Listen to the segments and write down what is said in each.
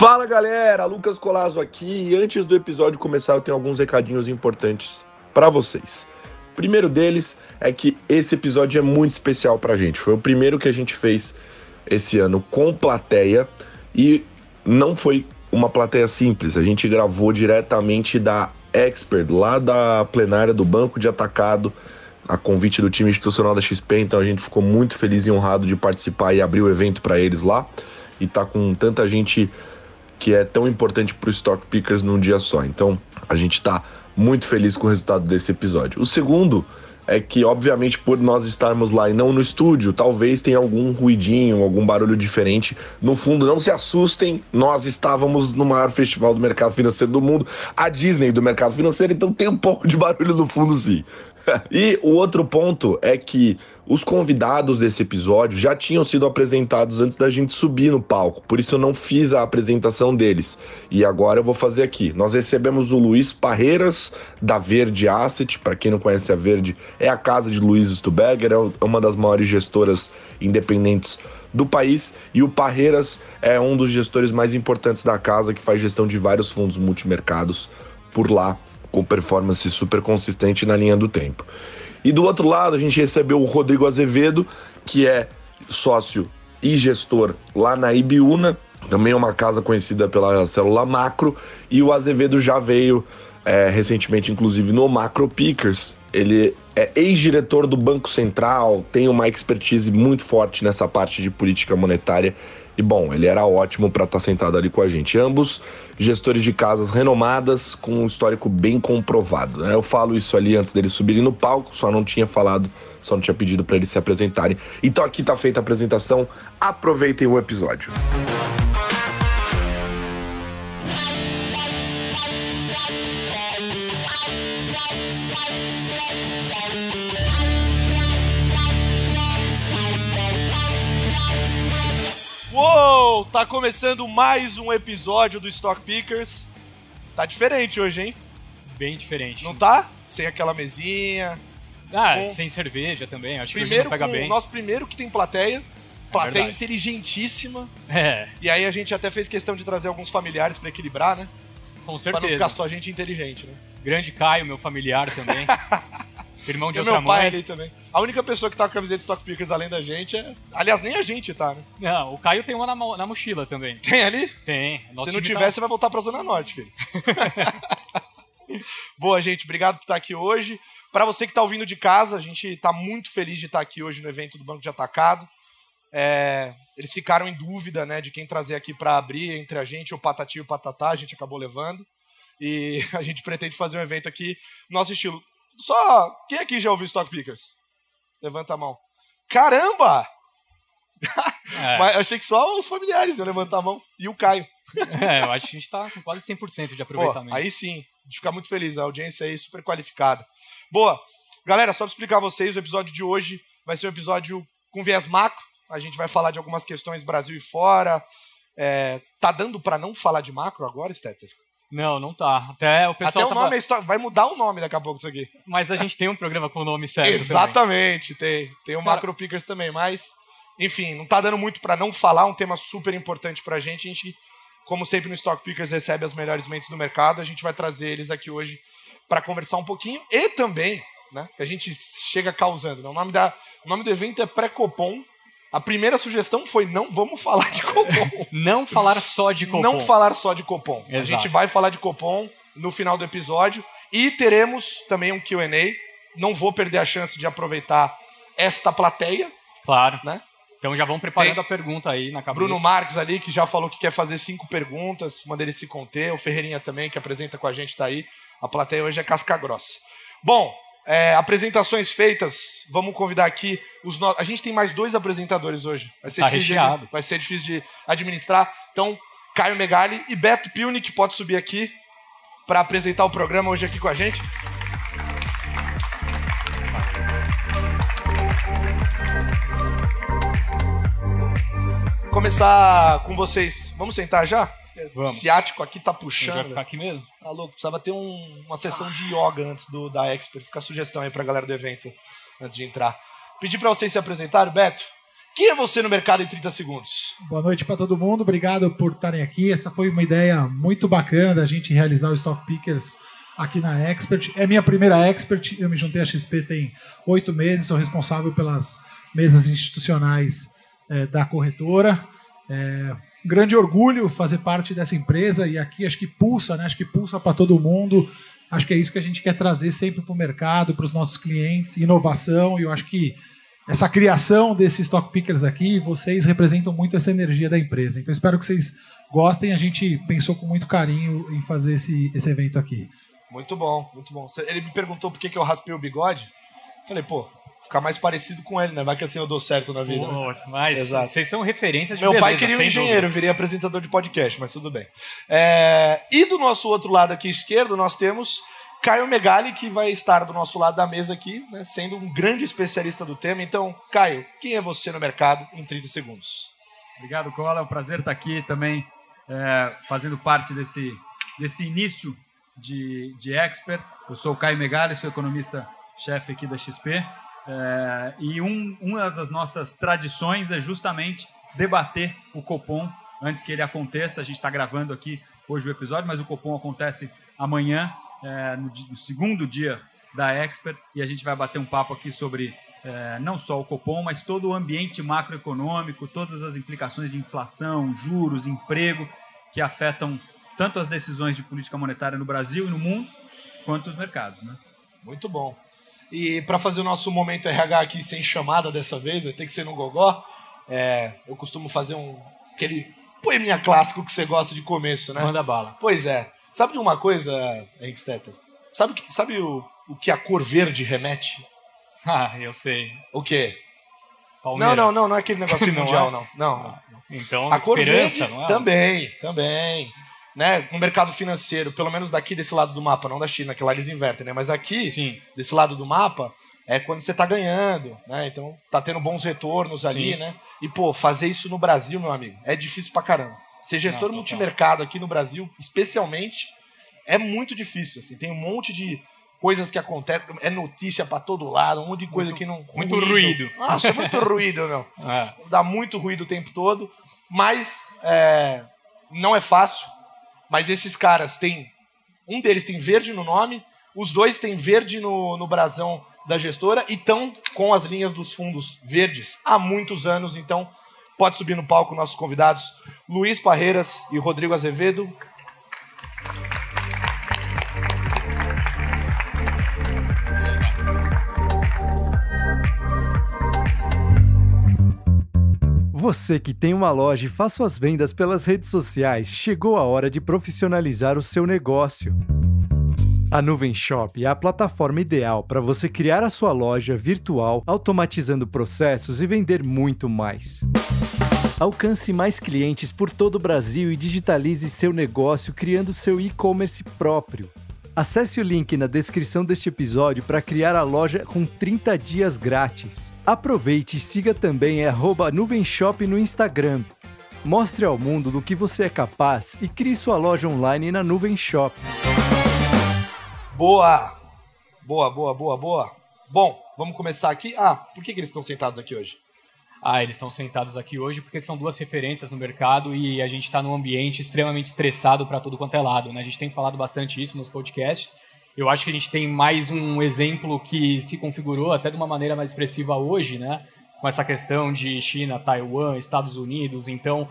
Fala galera, Lucas Colasso aqui e antes do episódio começar eu tenho alguns recadinhos importantes para vocês. O primeiro deles é que esse episódio é muito especial pra gente. Foi o primeiro que a gente fez esse ano com plateia e não foi uma plateia simples. A gente gravou diretamente da Expert, lá da plenária do Banco de Atacado, a convite do time institucional da XP. Então a gente ficou muito feliz e honrado de participar e abrir o evento para eles lá. E tá com tanta gente que é tão importante para o Stock Pickers num dia só. Então, a gente está muito feliz com o resultado desse episódio. O segundo é que, obviamente, por nós estarmos lá e não no estúdio, talvez tenha algum ruidinho, algum barulho diferente. No fundo, não se assustem, nós estávamos no maior festival do mercado financeiro do mundo, a Disney do mercado financeiro, então tem um pouco de barulho no fundo, sim. e o outro ponto é que os convidados desse episódio já tinham sido apresentados antes da gente subir no palco, por isso eu não fiz a apresentação deles. E agora eu vou fazer aqui. Nós recebemos o Luiz Parreiras, da Verde Asset. Para quem não conhece a Verde, é a casa de Luiz Stuberger, é uma das maiores gestoras independentes do país. E o Parreiras é um dos gestores mais importantes da casa, que faz gestão de vários fundos multimercados por lá com performance super consistente na linha do tempo. E do outro lado, a gente recebeu o Rodrigo Azevedo, que é sócio e gestor lá na Ibiúna, também é uma casa conhecida pela célula Macro, e o Azevedo já veio é, recentemente, inclusive, no Macro Pickers. Ele é ex-diretor do Banco Central, tem uma expertise muito forte nessa parte de política monetária e bom, ele era ótimo para estar tá sentado ali com a gente. Ambos gestores de casas renomadas, com um histórico bem comprovado. Né? Eu falo isso ali antes deles subirem no palco, só não tinha falado, só não tinha pedido para eles se apresentarem. Então aqui está feita a apresentação, aproveitem o episódio. Música Uou! Tá começando mais um episódio do Stock Pickers. Tá diferente hoje, hein? Bem diferente. Não tá? Sem aquela mesinha. Ah, com... sem cerveja também. Acho primeiro que não pega bem. O nosso primeiro que tem plateia. É plateia inteligentíssima. É. E aí a gente até fez questão de trazer alguns familiares para equilibrar, né? Com certeza. Pra não ficar só gente inteligente, né? Grande Caio, meu familiar também. Irmão de e outra meu pai mãe. ali também. A única pessoa que tá com a camiseta de Stock Pickers além da gente é. Aliás, nem a gente tá, né? Não, o Caio tem uma na, na mochila também. Tem ali? Tem. Nosso Se não tiver, tá... você vai voltar pra Zona Norte, filho. Boa, gente. Obrigado por estar aqui hoje. Para você que está ouvindo de casa, a gente está muito feliz de estar aqui hoje no evento do Banco de Atacado. É, eles ficaram em dúvida né, de quem trazer aqui para abrir entre a gente, o Patati e o Patatá, a gente acabou levando. E a gente pretende fazer um evento aqui, nosso estilo. Só. Quem aqui já ouviu Stock Pickers? Levanta a mão. Caramba! É. Mas eu achei que só os familiares iam levantar a mão. E o Caio. É, eu acho que a gente está com quase 100% de aproveitamento. Pô, aí sim, de ficar muito feliz. A audiência aí super qualificada. Boa. Galera, só para explicar a vocês, o episódio de hoje vai ser um episódio com viés macro. A gente vai falar de algumas questões Brasil e fora. É, tá dando para não falar de macro agora, Stetter? Não, não tá. Até o pessoal. Até o nome tava... vai mudar o nome daqui a pouco isso aqui. Mas a gente tem um programa com o nome certo. Exatamente, também. tem. Tem o Cara... Macro Pickers também, mas. Enfim, não tá dando muito para não falar, um tema super importante pra gente. A gente, como sempre no Stock Pickers, recebe as melhores mentes do mercado. A gente vai trazer eles aqui hoje para conversar um pouquinho. E também, né? Que a gente chega causando. Né? O, nome da, o nome do evento é Pré-Copom a primeira sugestão foi não vamos falar de Copom. não falar só de Copom. Não falar só de Copom. Exato. A gente vai falar de Copom no final do episódio e teremos também um Q&A. Não vou perder a chance de aproveitar esta plateia. Claro. Né? Então já vão preparando Tem a pergunta aí na cabeça. Bruno Marques ali, que já falou que quer fazer cinco perguntas, manda ele se conter. O Ferreirinha também, que apresenta com a gente, está aí. A plateia hoje é casca grossa. Bom, é, apresentações feitas, vamos convidar aqui os no... A gente tem mais dois apresentadores hoje. Vai ser, tá difícil de, vai ser difícil de administrar. Então, Caio Megali e Beto Pilnik pode subir aqui para apresentar o programa hoje aqui com a gente. Começar com vocês. Vamos sentar já? Vamos. ciático aqui tá puxando. Vai ficar aqui mesmo? Tá louco, precisava ter um, uma sessão de yoga antes do, da Expert. Fica a sugestão aí pra galera do evento, antes de entrar. Pedir para vocês se apresentarem, Beto. Quem é você no mercado em 30 segundos? Boa noite para todo mundo, obrigado por estarem aqui. Essa foi uma ideia muito bacana da gente realizar o Stock Pickers aqui na Expert. É minha primeira Expert, eu me juntei à XP tem oito meses, sou responsável pelas mesas institucionais é, da corretora. É, grande orgulho fazer parte dessa empresa e aqui acho que pulsa, né? Acho que pulsa para todo mundo. Acho que é isso que a gente quer trazer sempre para o mercado, para os nossos clientes, inovação. E eu acho que essa criação desses stock pickers aqui, vocês representam muito essa energia da empresa. Então espero que vocês gostem. A gente pensou com muito carinho em fazer esse, esse evento aqui. Muito bom, muito bom. Ele me perguntou por que, que eu raspei o bigode. Falei, pô, ficar mais parecido com ele, né? Vai que assim eu dou certo na vida. Pô, mas Exato. vocês são referências de Meu beleza, pai queria um engenheiro, dúvida. virei apresentador de podcast, mas tudo bem. É... E do nosso outro lado aqui esquerdo, nós temos Caio Megali, que vai estar do nosso lado da mesa aqui, né, sendo um grande especialista do tema. Então, Caio, quem é você no mercado em 30 segundos? Obrigado, Cola. É um prazer estar aqui também, é, fazendo parte desse, desse início de, de expert. Eu sou o Caio Megali, sou economista-chefe aqui da XP. É, e um, uma das nossas tradições é justamente debater o Copom antes que ele aconteça. A gente está gravando aqui hoje o episódio, mas o Copom acontece amanhã, é, no, no, segundo dia da Expert, e a gente vai bater um papo aqui sobre é, não só o Copom, mas todo o ambiente macroeconômico, todas as implicações de inflação, juros, emprego, que afetam tanto as decisões de política monetária no Brasil e no mundo, quanto os mercados. Né? Muito bom. E para fazer o nosso momento RH aqui sem chamada dessa vez, vai ter que ser no gogó. É, eu costumo fazer um aquele poeminha clássico que você gosta de começo, né? Manda bala. Pois é. Sabe de uma coisa, Henrique Stetter? Sabe, sabe o, o que a cor verde remete? Ah, eu sei. O quê? Palmeiras. Não, não, não, não é aquele negócio mundial, é? não. Não, não. não. Então, a cor verde é? também, também né, no mercado financeiro, pelo menos daqui desse lado do mapa, não da China, que lá eles invertem, né? Mas aqui, Sim. desse lado do mapa, é quando você está ganhando, né? Então tá tendo bons retornos ali, Sim. né? E pô, fazer isso no Brasil, meu amigo, é difícil pra caramba. Ser gestor não, multimercado aqui no Brasil, especialmente, é muito difícil, assim. Tem um monte de coisas que acontecem, é notícia para todo lado, um monte de coisa muito, que não muito ruído. ruído. Nossa, muito ruído, meu. É. Dá muito ruído o tempo todo, mas é, não é fácil mas esses caras têm. Um deles tem verde no nome, os dois têm verde no, no brasão da gestora e estão com as linhas dos fundos verdes há muitos anos. Então, pode subir no palco nossos convidados, Luiz Parreiras e Rodrigo Azevedo. Você que tem uma loja e faz suas vendas pelas redes sociais, chegou a hora de profissionalizar o seu negócio. A Nuvem Shop é a plataforma ideal para você criar a sua loja virtual, automatizando processos e vender muito mais. Alcance mais clientes por todo o Brasil e digitalize seu negócio criando seu e-commerce próprio. Acesse o link na descrição deste episódio para criar a loja com 30 dias grátis. Aproveite e siga também a Nuvenshop no Instagram. Mostre ao mundo do que você é capaz e crie sua loja online na Nuvem Shop. Boa! Boa, boa, boa, boa. Bom, vamos começar aqui. Ah, por que, que eles estão sentados aqui hoje? Ah, eles estão sentados aqui hoje porque são duas referências no mercado e a gente está num ambiente extremamente estressado para tudo quanto é lado. Né? A gente tem falado bastante isso nos podcasts. Eu acho que a gente tem mais um exemplo que se configurou até de uma maneira mais expressiva hoje, né? com essa questão de China, Taiwan, Estados Unidos. Então,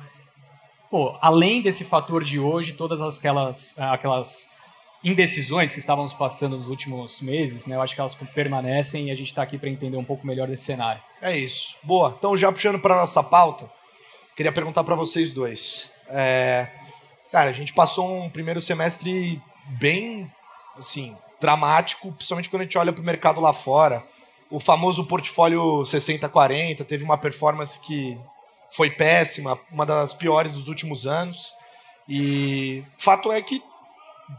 pô, além desse fator de hoje, todas aquelas, aquelas indecisões que estávamos passando nos últimos meses, né? Eu acho que elas permanecem e a gente está aqui para entender um pouco melhor desse cenário. É isso. Boa. Então, já puxando para nossa pauta, queria perguntar para vocês dois. É... Cara, a gente passou um primeiro semestre bem, assim, dramático, principalmente quando a gente olha para o mercado lá fora. O famoso portfólio 60-40 teve uma performance que foi péssima, uma das piores dos últimos anos. E fato é que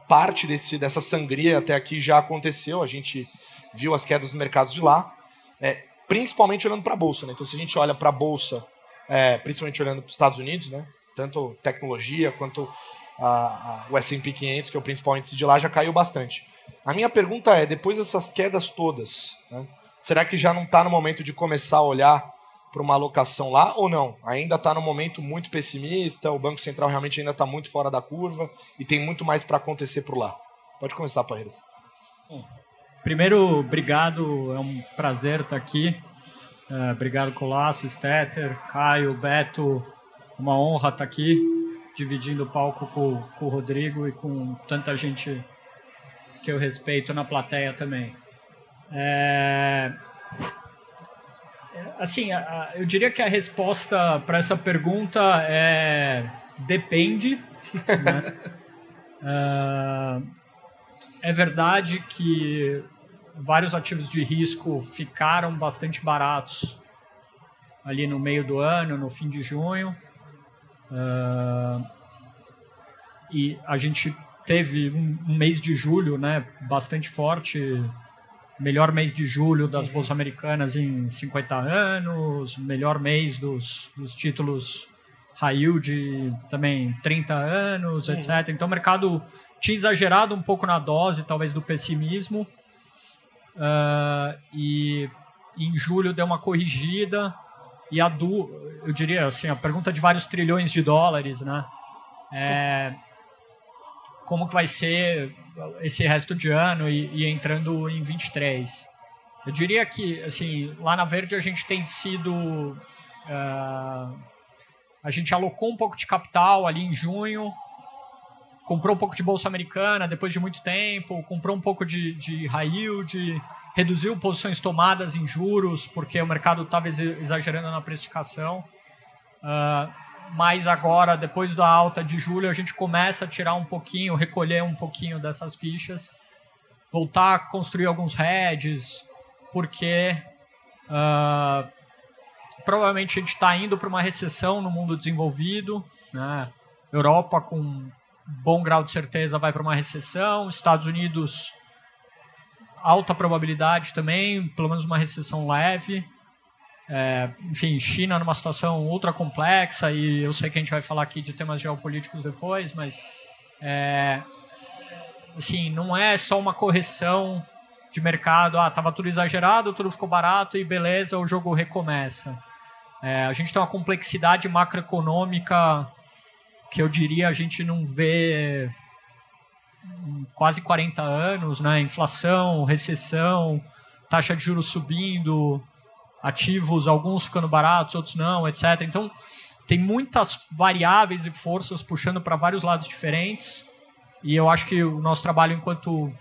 parte desse, dessa sangria até aqui já aconteceu. A gente viu as quedas no mercado de lá, é, principalmente olhando para a bolsa. Né? Então, se a gente olha para a bolsa, é, principalmente olhando para os Estados Unidos, né? tanto tecnologia quanto a, a, o S&P 500, que é o principal índice de lá, já caiu bastante. A minha pergunta é, depois dessas quedas todas, né, será que já não está no momento de começar a olhar para uma alocação lá ou não? Ainda está no momento muito pessimista, o Banco Central realmente ainda está muito fora da curva e tem muito mais para acontecer por lá. Pode começar, Parreiras. Primeiro, obrigado, é um prazer estar aqui. Uh, obrigado, Colasso, Stetter, Caio, Beto. Uma honra estar aqui, dividindo o palco com, com o Rodrigo e com tanta gente que eu respeito na plateia também. É... Assim, eu diria que a resposta para essa pergunta é depende. Né? uh, é verdade que vários ativos de risco ficaram bastante baratos ali no meio do ano, no fim de junho. Uh, e a gente teve um, um, mês de julho né, bastante forte, melhor mês de julho das bolsas americanas em 50 anos, melhor mês dos, dos títulos high yield também 30 anos, uhum. etc. Então o mercado tinha exagerado um pouco na dose, talvez, do pessimismo. Uh, e em julho deu uma corrigida. E a do, eu diria assim, a pergunta de vários trilhões de dólares, né? É, como que vai ser esse resto de ano e, e, entrando em 23? Eu diria que, assim, lá na Verde a gente tem sido... Uh, a gente alocou um pouco de capital ali em junho, comprou um pouco de bolsa americana depois de muito tempo, comprou um pouco de, de high yield, reduziu posições tomadas em juros, porque o mercado estava exagerando na precificação. Uh, mas agora, depois da alta de julho, a gente começa a tirar um pouquinho, recolher um pouquinho dessas fichas, voltar a construir alguns hedges, porque uh, provavelmente a gente está indo para uma recessão no mundo desenvolvido, né? Europa com bom grau de certeza vai para uma recessão. Estados Unidos, alta probabilidade também, pelo menos uma recessão leve. É, enfim, China numa situação ultra complexa e eu sei que a gente vai falar aqui de temas geopolíticos depois, mas é, assim, não é só uma correção de mercado, ah, tava tudo exagerado, tudo ficou barato e beleza, o jogo recomeça. É, a gente tem uma complexidade macroeconômica que eu diria a gente não vê quase 40 anos, né? Inflação, recessão, taxa de juros subindo, ativos, alguns ficando baratos, outros não, etc. Então, tem muitas variáveis e forças puxando para vários lados diferentes. E eu acho que o nosso trabalho enquanto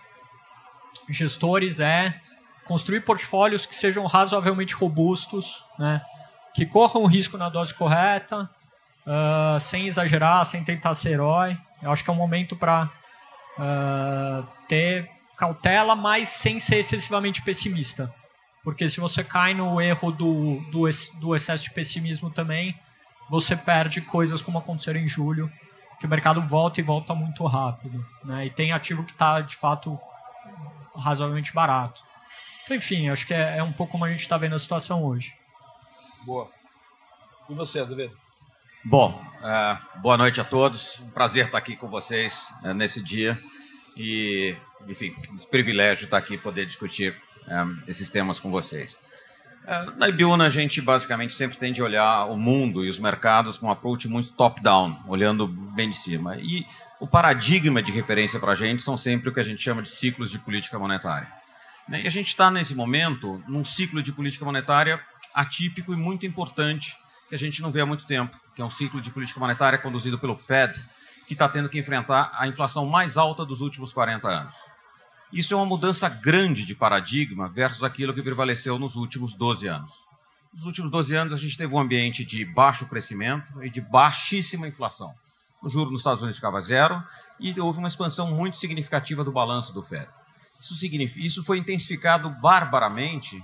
gestores é construir portfólios que sejam razoavelmente robustos, né? que corram o risco na dose correta, uh, sem exagerar, sem tentar ser herói. Eu acho que é um momento para uh, ah, ter cautela, mas sem ser excessivamente pessimista. Porque se você cai no erro do, do, do excesso de pessimismo também, você perde coisas como aconteceram em julho, que o mercado volta e volta muito rápido. Né? E tem ativo que está, de fato, razoavelmente barato. Então, enfim, acho que é, é um pouco como a gente está vendo a situação hoje. Boa. E você, Azevedo? Bom, uh, boa noite a todos. Um prazer estar aqui com vocês uh, nesse dia. E, enfim, um privilégio estar aqui e poder discutir esses temas com vocês. na Ibiúna, a gente basicamente sempre tem de olhar o mundo e os mercados com um approach muito top-down, olhando bem de cima. E o paradigma de referência para a gente são sempre o que a gente chama de ciclos de política monetária. Né, e a gente está, nesse momento, num ciclo de política monetária atípico e muito importante que a gente não vê há muito tempo, que é um ciclo de política monetária conduzido pelo Fed, que está tendo que enfrentar a inflação mais alta dos últimos 40 anos. Isso é uma mudança grande de paradigma versus aquilo que prevaleceu nos últimos 12 anos. Nos últimos 12 anos, a gente teve um ambiente de baixo crescimento e de baixíssima inflação. O juro nos Estados Unidos ficava zero e houve uma expansão muito significativa do balanço do Fed. Isso, significa, isso foi intensificado barbaramente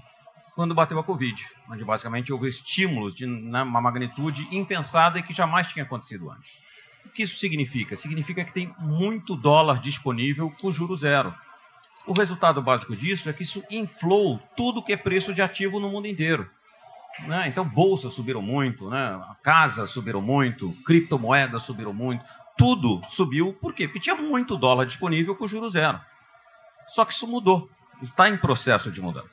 quando bateu a Covid, onde basicamente houve estímulos de né, uma magnitude impensada e que jamais tinha acontecido antes. O que isso significa? Significa que tem muito dólar disponível com juro zero. O resultado básico disso é que isso inflou tudo que é preço de ativo no mundo inteiro. Né? Então, bolsas subiram muito, né? casas subiram muito, criptomoedas subiram muito, tudo subiu. Por quê? Porque tinha muito dólar disponível com juro zero. Só que isso mudou, está em processo de mudança.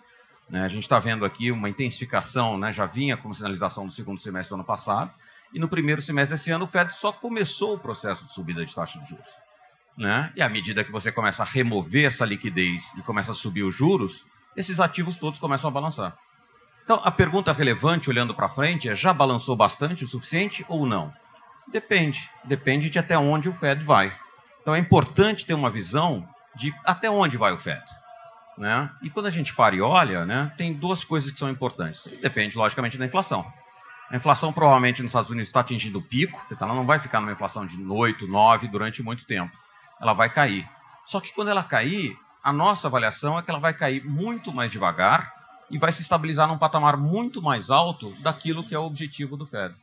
Né? A gente está vendo aqui uma intensificação, né? já vinha como sinalização do segundo semestre do ano passado, e no primeiro semestre desse ano o Fed só começou o processo de subida de taxa de juros. Né? E à medida que você começa a remover essa liquidez e começa a subir os juros, esses ativos todos começam a balançar. Então, a pergunta relevante, olhando para frente, é: já balançou bastante o suficiente ou não? Depende. Depende de até onde o Fed vai. Então, é importante ter uma visão de até onde vai o Fed. Né? E quando a gente para e olha, né, tem duas coisas que são importantes. Depende, logicamente, da inflação. A inflação provavelmente nos Estados Unidos está atingindo o pico, ela não vai ficar numa inflação de 8, 9 durante muito tempo. Ela vai cair. Só que quando ela cair, a nossa avaliação é que ela vai cair muito mais devagar e vai se estabilizar num patamar muito mais alto daquilo que é o objetivo do Fed.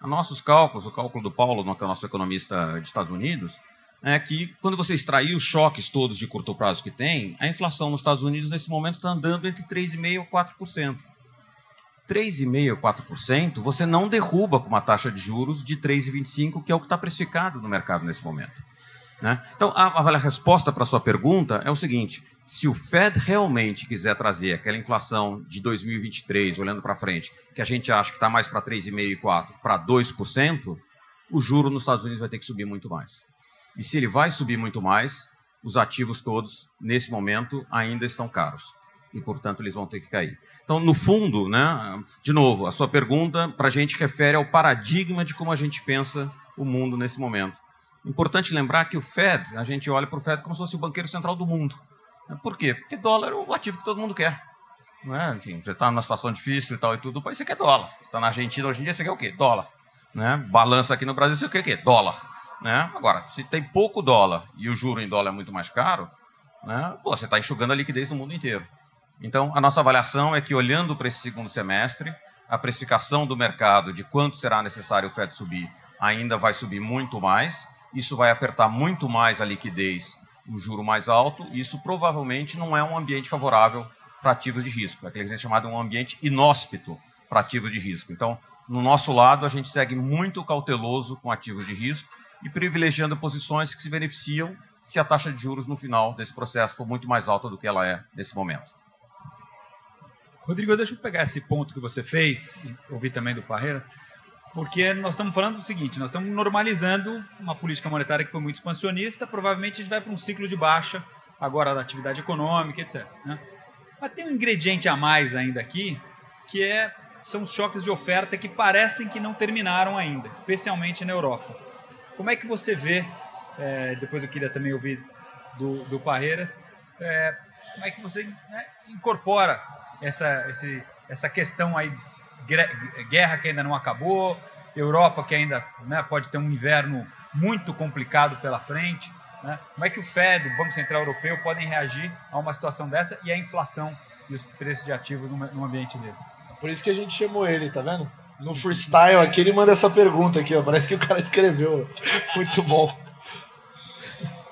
A nossos cálculos, o cálculo do Paulo, que é o nosso economista dos Estados Unidos, é que quando você extrair os choques todos de curto prazo que tem, a inflação nos Estados Unidos nesse momento está andando entre 3,5% e 4%. 3,5% 4%, você não derruba com uma taxa de juros de 3,25%, que é o que está precificado no mercado nesse momento. Né? Então, a, a resposta para a sua pergunta é o seguinte: se o Fed realmente quiser trazer aquela inflação de 2023, olhando para frente, que a gente acha que está mais para 3,5% e 4%, para 2%, o juro nos Estados Unidos vai ter que subir muito mais. E se ele vai subir muito mais, os ativos todos, nesse momento, ainda estão caros. E, portanto, eles vão ter que cair. Então, no fundo, né, de novo, a sua pergunta para a gente refere ao paradigma de como a gente pensa o mundo nesse momento. Importante lembrar que o Fed, a gente olha para o Fed como se fosse o banqueiro central do mundo. Por quê? Porque dólar é o ativo que todo mundo quer. Né? Enfim, você está numa situação difícil e tal e tudo, país você quer dólar. Você está na Argentina hoje em dia, você quer o quê? Dólar. Né? Balança aqui no Brasil, você quer o quê? Dólar. Né? Agora, se tem pouco dólar e o juro em dólar é muito mais caro, né? Pô, você está enxugando a liquidez no mundo inteiro. Então, a nossa avaliação é que, olhando para esse segundo semestre, a precificação do mercado de quanto será necessário o FED subir ainda vai subir muito mais. Isso vai apertar muito mais a liquidez o juro mais alto, isso provavelmente não é um ambiente favorável para ativos de risco. É aquele que a gente chama de um ambiente inóspito para ativos de risco. Então, no nosso lado, a gente segue muito cauteloso com ativos de risco e privilegiando posições que se beneficiam se a taxa de juros no final desse processo for muito mais alta do que ela é nesse momento. Rodrigo, deixa eu pegar esse ponto que você fez, ouvi também do Parreira, porque nós estamos falando do seguinte: nós estamos normalizando uma política monetária que foi muito expansionista, provavelmente a gente vai para um ciclo de baixa agora da atividade econômica, etc. Né? Mas tem um ingrediente a mais ainda aqui, que é, são os choques de oferta que parecem que não terminaram ainda, especialmente na Europa. Como é que você vê, é, depois eu queria também ouvir do, do Parreiras, é, como é que você né, incorpora essa, esse, essa questão aí guerra que ainda não acabou, Europa que ainda né, pode ter um inverno muito complicado pela frente. Né? Como é que o Fed, o Banco Central Europeu, podem reagir a uma situação dessa e a inflação e os preços de ativos num ambiente desse? Por isso que a gente chamou ele, tá vendo? No freestyle aqui ele manda essa pergunta aqui, ó. Parece que o cara escreveu. Muito bom.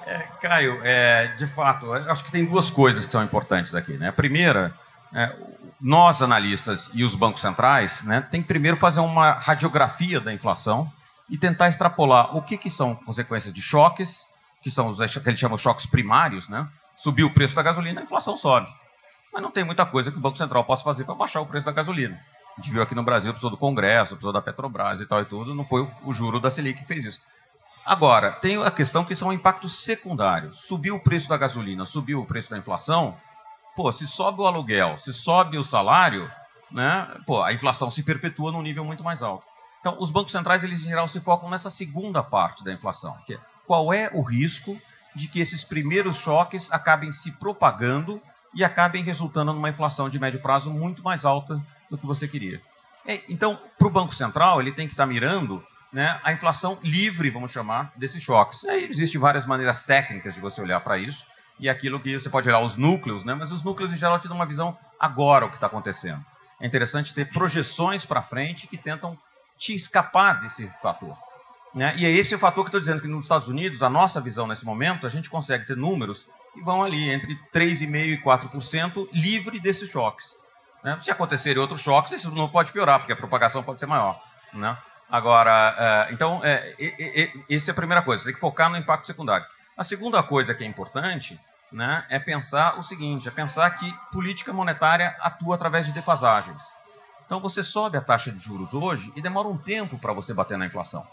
É, Caio, é, de fato, acho que tem duas coisas que são importantes aqui. Né? A primeira, é, nós, analistas e os bancos centrais, né, tem que primeiro fazer uma radiografia da inflação e tentar extrapolar o que, que são consequências de choques, que são os que choques primários, né? Subiu o preço da gasolina, a inflação sobe. Mas não tem muita coisa que o Banco Central possa fazer para baixar o preço da gasolina. A gente viu aqui no Brasil, precisou do Congresso, precisou da Petrobras e tal e tudo, não foi o juro da Selic que fez isso. Agora, tem a questão que são impactos secundários. Subiu o preço da gasolina, subiu o preço da inflação, Pô, se sobe o aluguel, se sobe o salário, né? Pô, a inflação se perpetua num nível muito mais alto. Então, os bancos centrais, eles em geral se focam nessa segunda parte da inflação, que é qual é o risco de que esses primeiros choques acabem se propagando e acabem resultando numa inflação de médio prazo muito mais alta do que você queria. Então, para o Banco Central, ele tem que estar tá mirando né, a inflação livre, vamos chamar, desses choques. Aí existem várias maneiras técnicas de você olhar para isso e aquilo que você pode olhar os núcleos, né? mas os núcleos em geral te dão uma visão agora o que está acontecendo. É interessante ter projeções para frente que tentam te escapar desse fator. Né? E é esse o fator que estou dizendo que nos Estados Unidos, a nossa visão nesse momento, a gente consegue ter números que vão ali entre 3,5% e 4% livre desses choques. Né? Se acontecerem outros choques, isso não pode piorar, porque a propagação pode ser maior. Né? Agora, é, então, é, essa é a primeira coisa, você tem que focar no impacto secundário. A segunda coisa que é importante né, é pensar o seguinte: é pensar que política monetária atua através de defasagens. Então você sobe a taxa de juros hoje e demora um tempo para você bater na inflação.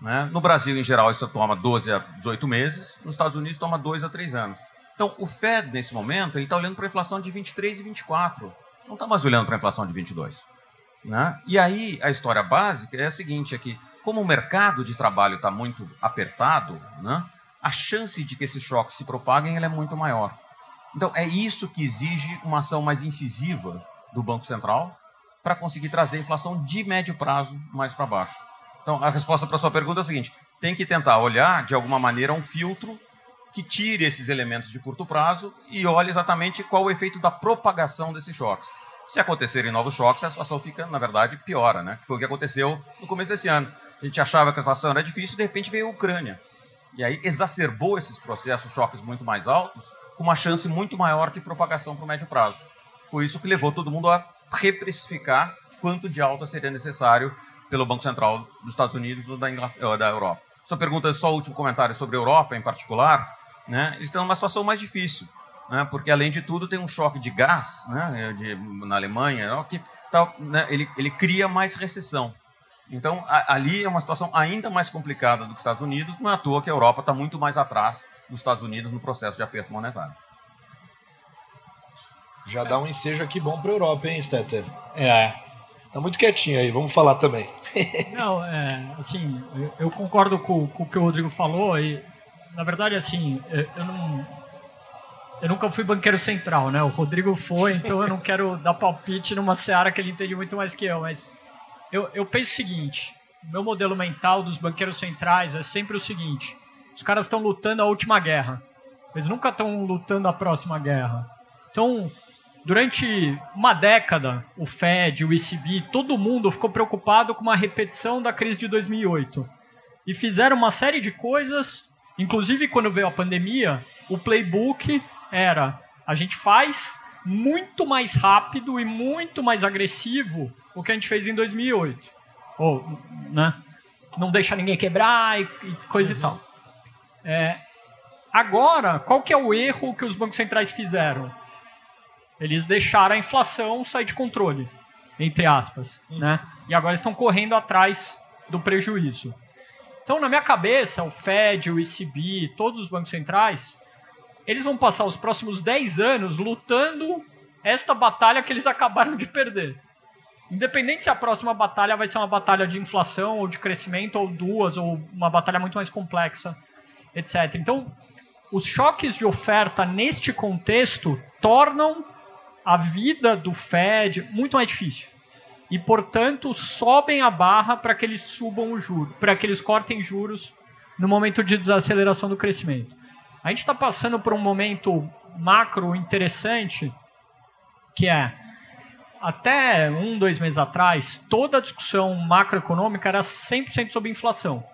Né? No Brasil, em geral, isso toma 12 a 18 meses, nos Estados Unidos toma 2 a 3 anos. Então, o Fed, nesse momento, ele está olhando para a inflação de 23 e 24. Não está mais olhando para a inflação de 22. Né? E aí, a história básica é a seguinte, é que, como o mercado de trabalho está muito apertado, né, a chance de que esses choques se propaguem é muito maior. Então, é isso que exige uma ação mais incisiva do Banco Central para conseguir trazer a inflação de médio prazo mais para baixo. Então, a resposta para a sua pergunta é a seguinte: tem que tentar olhar, de alguma maneira, um filtro que tire esses elementos de curto prazo e olhe exatamente qual o efeito da propagação desses choques. Se acontecerem novos choques, a situação fica, na verdade, piora, né? Que foi o que aconteceu no começo desse ano. A gente achava que a situação era difícil, de repente veio a Ucrânia. E aí exacerbou esses processos, choques muito mais altos, com uma chance muito maior de propagação para o médio prazo. Foi isso que levou todo mundo a reprecificar quanto de alta seria necessário pelo Banco Central dos Estados Unidos ou da, da Europa. Sua pergunta, só o último comentário sobre a Europa em particular, né? eles estão numa situação mais difícil, né? porque além de tudo tem um choque de gás né? de, na Alemanha que tá, né? ele, ele cria mais recessão. Então, a, ali é uma situação ainda mais complicada do que os Estados Unidos, não é à toa que a Europa está muito mais atrás dos Estados Unidos no processo de aperto monetário. Já dá um ensejo aqui bom para a Europa, hein, Stetter? É. Tá muito quietinho aí, vamos falar também. Não, é, assim, eu, eu concordo com, com, o que o Rodrigo falou e, na verdade, assim, eu, eu, não... Eu nunca fui banqueiro central, né? O Rodrigo foi, então eu não quero dar palpite numa seara que ele entende muito mais que eu, mas eu, eu penso o seguinte, meu modelo mental dos banqueiros centrais é sempre o seguinte, os caras estão lutando a última guerra, eles nunca estão lutando a próxima guerra. Então, Durante uma década, o Fed, o ECB, todo mundo ficou preocupado com uma repetição da crise de 2008. E fizeram uma série de coisas, inclusive quando veio a pandemia, o playbook era a gente faz muito mais rápido e muito mais agressivo o que a gente fez em 2008. Ou, né? Não deixa ninguém quebrar e, e coisa uhum. e tal. É, agora, qual que é o erro que os bancos centrais fizeram? Eles deixaram a inflação sair de controle, entre aspas, uhum. né? E agora estão correndo atrás do prejuízo. Então, na minha cabeça, o Fed, o ECB, todos os bancos centrais, eles vão passar os próximos 10 anos lutando esta batalha que eles acabaram de perder. Independente se a próxima batalha vai ser uma batalha de inflação ou de crescimento ou duas ou uma batalha muito mais complexa, etc. Então, os choques de oferta neste contexto tornam a vida do Fed muito mais difícil. E, portanto, sobem a barra para que eles subam o juro, para que eles cortem juros no momento de desaceleração do crescimento. A gente está passando por um momento macro interessante, que é até um, dois meses atrás, toda a discussão macroeconômica era 100% sobre inflação.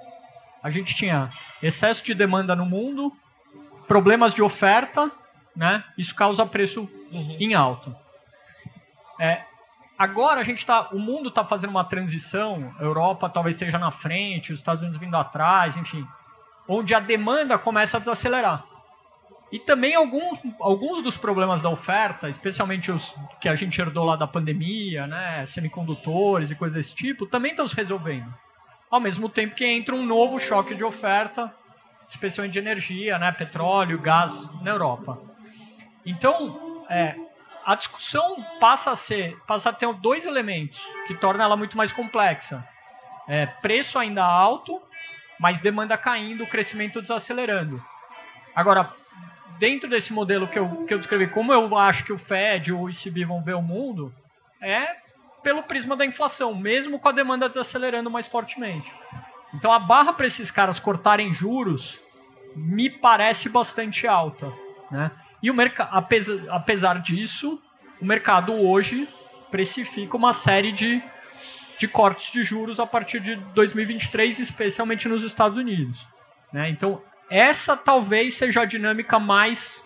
A gente tinha excesso de demanda no mundo, problemas de oferta, né? Isso causa preço uhum. em alta. É, agora a gente está, o mundo está fazendo uma transição, a Europa talvez esteja na frente, os Estados Unidos vindo atrás, enfim, onde a demanda começa a desacelerar. E também alguns, alguns dos problemas da oferta, especialmente os que a gente herdou lá da pandemia, né, semicondutores e coisas desse tipo, também estão se resolvendo. Ao mesmo tempo que entra um novo choque de oferta, especialmente de energia, né, petróleo, gás na Europa. Então, é, a discussão passa a ser, passa a ter dois elementos que tornam ela muito mais complexa. É, preço ainda alto, mas demanda caindo, crescimento desacelerando. Agora, dentro desse modelo que eu, que eu descrevi, como eu acho que o Fed ou o ECB vão ver o mundo, é pelo prisma da inflação, mesmo com a demanda desacelerando mais fortemente. Então a barra para esses caras cortarem juros me parece bastante alta. Né? E o mercado, apesar, apesar disso, o mercado hoje precifica uma série de, de cortes de juros a partir de 2023, especialmente nos Estados Unidos. Né? Então, essa talvez seja a dinâmica mais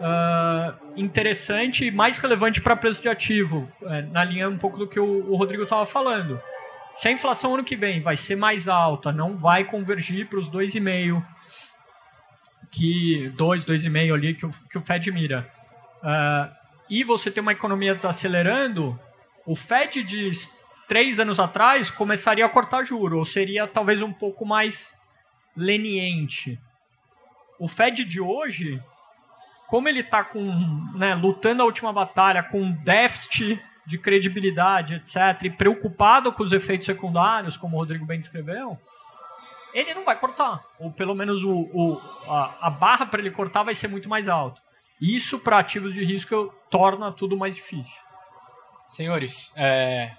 uh, interessante e mais relevante para preço de ativo, é, na linha um pouco do que o, o Rodrigo estava falando. Se a inflação ano que vem vai ser mais alta, não vai convergir para os 2,5%, que 2, 2,5 ali que o, que o Fed mira. Uh, e você tem uma economia desacelerando, o Fed de três anos atrás começaria a cortar juro, ou seria talvez um pouco mais leniente. O Fed de hoje, como ele está com, né, lutando a última batalha com déficit de credibilidade, etc., e preocupado com os efeitos secundários, como o Rodrigo bem descreveu, ele não vai cortar. Ou pelo menos o, o a, a barra para ele cortar vai ser muito mais alta. Isso, para ativos de risco, torna tudo mais difícil. Senhores, é,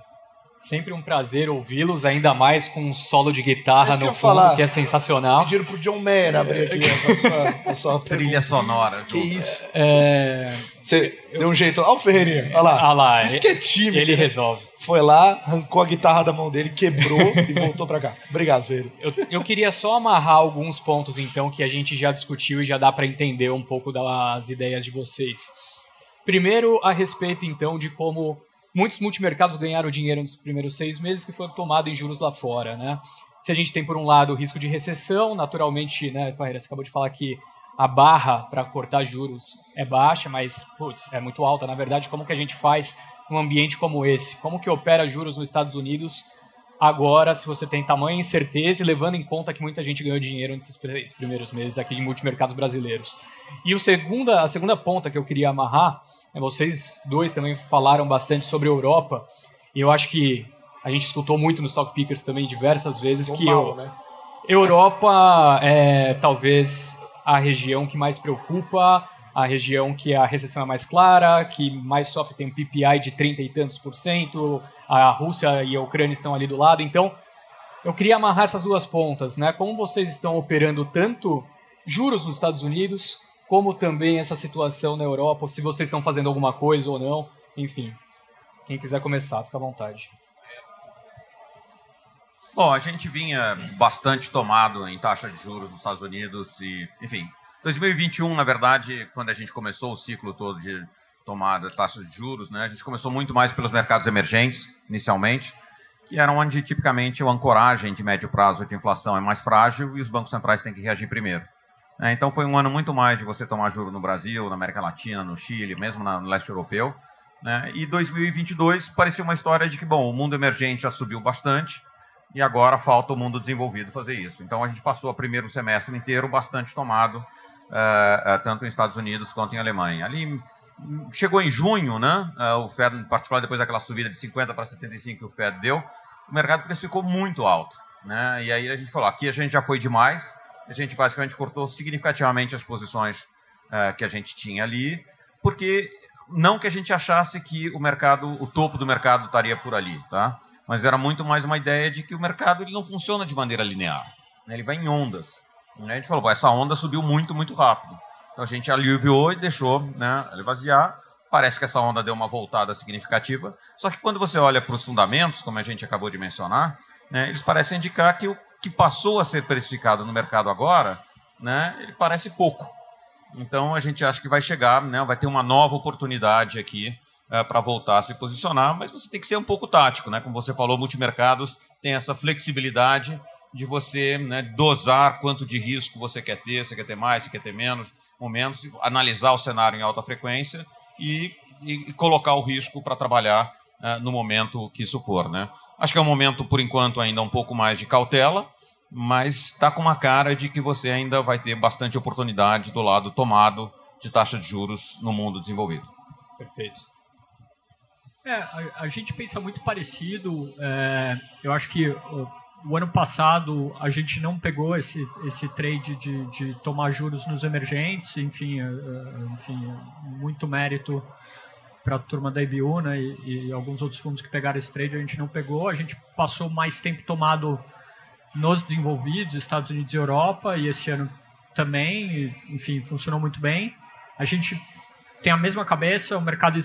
Sempre um prazer ouvi-los, ainda mais com um solo de guitarra no fundo, falar. que é sensacional. Pediram pro John Mayer abrir aqui a sua, a sua Trilha sonora. Que isso? É... Você deu um jeito. Olha o Ferreirinha, olha lá. Ah lá, Isso que é time. ele né? resolve. Foi lá, arrancou a guitarra da mão dele, quebrou e voltou pra cá. Obrigado, Ferreira. Eu, eu queria só amarrar alguns pontos, então, que a gente já discutiu e já dá para entender um pouco das ideias de vocês. Primeiro, a respeito, então, de como muitos multimercados ganharam dinheiro nos primeiros seis meses que foi tomado em juros lá fora, né? Se a gente tem, por um lado, o risco de recessão, naturalmente, né, Carreira, você acabou de falar que a barra para cortar juros é baixa, mas, putz, é muito alta. Na verdade, como que a gente faz num ambiente como esse? Como que opera juros nos Estados Unidos agora, se você tem tamanha incerteza e levando em conta que muita gente ganhou dinheiro nesses primeiros meses aqui de multimercados brasileiros? E o segunda, a segunda ponta que eu queria amarrar vocês dois também falaram bastante sobre a Europa, e eu acho que a gente escutou muito nos Stock Pickers também diversas vezes que mal, eu, né? Europa é talvez a região que mais preocupa, a região que a recessão é mais clara, que mais sofre tem um PPI de 30 e tantos por cento, a Rússia e a Ucrânia estão ali do lado, então eu queria amarrar essas duas pontas, né? Como vocês estão operando tanto juros nos Estados Unidos como também essa situação na Europa, se vocês estão fazendo alguma coisa ou não, enfim. Quem quiser começar, fica à vontade. Bom, a gente vinha bastante tomado em taxa de juros nos Estados Unidos e, enfim, 2021, na verdade, quando a gente começou o ciclo todo de tomada de taxas de juros, né, a gente começou muito mais pelos mercados emergentes, inicialmente, que eram onde tipicamente a ancoragem de médio prazo de inflação é mais frágil e os bancos centrais têm que reagir primeiro. É, então foi um ano muito mais de você tomar juro no Brasil, na América Latina, no Chile, mesmo no leste europeu. Né? E 2022 parecia uma história de que, bom, o mundo emergente já subiu bastante e agora falta o mundo desenvolvido fazer isso. Então a gente passou o primeiro semestre inteiro bastante tomado, uh, uh, tanto nos Estados Unidos quanto em Alemanha. Ali chegou em junho, né? Uh, o Fed, em particular, depois daquela subida de 50 para 75 que o Fed deu, o mercado precificou muito alto. Né? E aí a gente falou: aqui a gente já foi demais, a gente basicamente cortou significativamente as posições uh, que a gente tinha ali, porque não que a gente achasse que o mercado, o topo do mercado estaria por ali, tá? Mas era muito mais uma ideia de que o mercado ele não funciona de maneira linear, né? ele vai em ondas. Né? A gente falou, essa onda subiu muito, muito rápido. Então a gente aliviou e deixou né, ele vaziar. Parece que essa onda deu uma voltada significativa. Só que quando você olha para os fundamentos, como a gente acabou de mencionar, né, eles parecem indicar que o que passou a ser precificado no mercado agora, né, ele parece pouco. Então a gente acha que vai chegar, né, vai ter uma nova oportunidade aqui é, para voltar a se posicionar, mas você tem que ser um pouco tático, né? Como você falou, multimercados tem essa flexibilidade de você né, dosar quanto de risco você quer ter, você quer ter mais, você quer ter menos, momentos, analisar o cenário em alta frequência e, e, colocar o risco para trabalhar uh, no momento que isso for, né? Acho que é um momento, por enquanto, ainda um pouco mais de cautela, mas está com uma cara de que você ainda vai ter bastante oportunidade do lado tomado de taxa de juros no mundo desenvolvido. Perfeito. É, a, a gente pensa muito parecido. É, eu acho que o, o, ano passado a gente não pegou esse, esse trade de, de tomar juros nos emergentes, enfim, é, é, enfim muito mérito para a turma da IBU né, e, e, alguns outros fundos que pegaram esse trade, a gente não pegou. A gente passou mais tempo tomado nos desenvolvidos, Estados Unidos e Europa, e esse ano também, enfim, funcionou muito bem. A gente tem a mesma cabeça, o mercado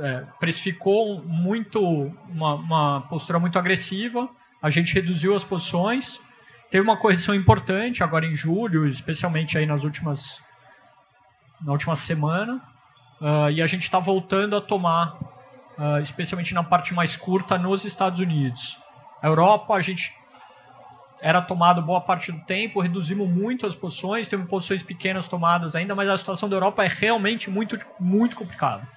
é, precificou muito uma, uma postura muito agressiva, a gente reduziu as posições, teve uma correção importante agora em julho, especialmente aí nas últimas na última semana, Uh, e a gente está voltando a tomar, uh, especialmente na parte mais curta, nos Estados Unidos. A Europa, a gente era tomado boa parte do tempo, reduzimos muito as posições, temos posições pequenas tomadas ainda, mas a situação da Europa é realmente muito, muito complicada.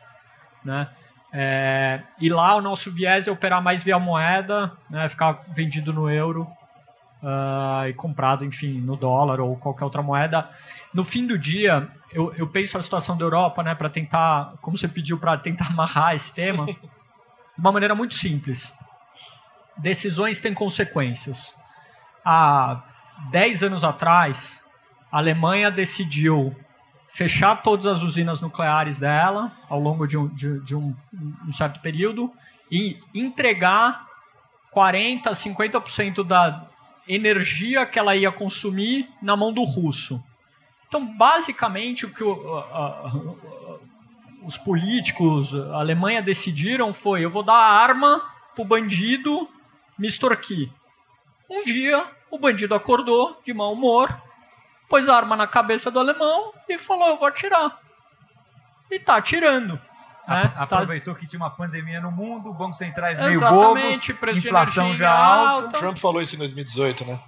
Né? É, e lá o nosso viés é operar mais via moeda, né, ficar vendido no euro uh, e comprado, enfim, no dólar ou qualquer outra moeda. No fim do dia, eu, eu penso a situação da Europa, né, para tentar, como você pediu, para tentar amarrar esse tema, de uma maneira muito simples. Decisões têm consequências há 10 anos atrás, a Alemanha decidiu fechar todas as usinas nucleares dela ao longo de um, de, de um, um certo período e entregar 40, 50% da energia que ela ia consumir na mão do russo. Então, basicamente, o que o, os políticos, a Alemanha decidiram foi: eu vou dar arma para o bandido me extorquir. Um dia, o bandido acordou de mau humor, pôs a arma na cabeça do alemão e falou: Eu vou atirar. E tá atirando. Né? Aproveitou tá... que tinha uma pandemia no mundo, bancos centrais meio Exatamente, bobos, inflação já alta. alta. Trump falou isso em 2018, né?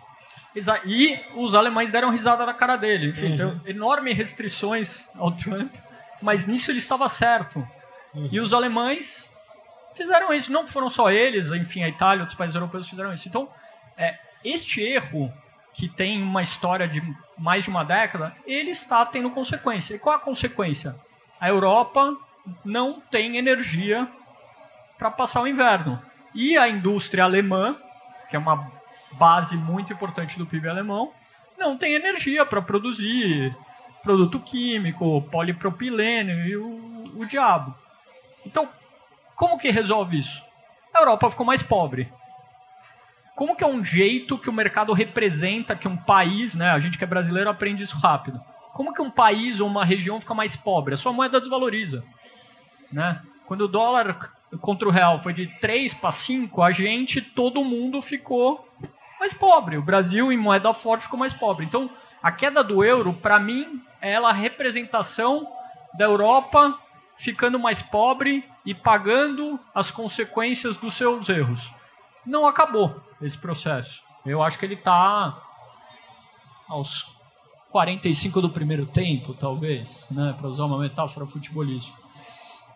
E os alemães deram risada na cara dele. Enfim, uhum. tem enormes restrições ao Trump, mas nisso ele estava certo. Uhum. E os alemães fizeram isso. Não foram só eles, enfim, a Itália, outros países europeus fizeram isso. Então, é, este erro, que tem uma história de mais de uma década, ele está tendo consequência. E qual a consequência? A Europa não tem energia para passar o inverno. E a indústria alemã, que é uma base muito importante do PIB alemão, não tem energia para produzir produto químico, polipropileno e o, o diabo. Então, como que resolve isso? A Europa ficou mais pobre como que é um jeito que o mercado representa que um país, né? A gente que é brasileiro aprende isso rápido. Como que um país ou uma região fica mais pobre? A sua moeda desvaloriza, né? Quando o dólar contra o real foi de 3 para 5, a gente, todo mundo ficou mais pobre. O Brasil, em moeda forte, ficou mais pobre. Então, a queda do euro, para mim, é ela a representação da Europa ficando mais pobre e pagando as consequências dos seus erros. Não acabou esse processo. Eu acho que ele está aos 45 do primeiro tempo, talvez, né, para usar uma metáfora futebolística.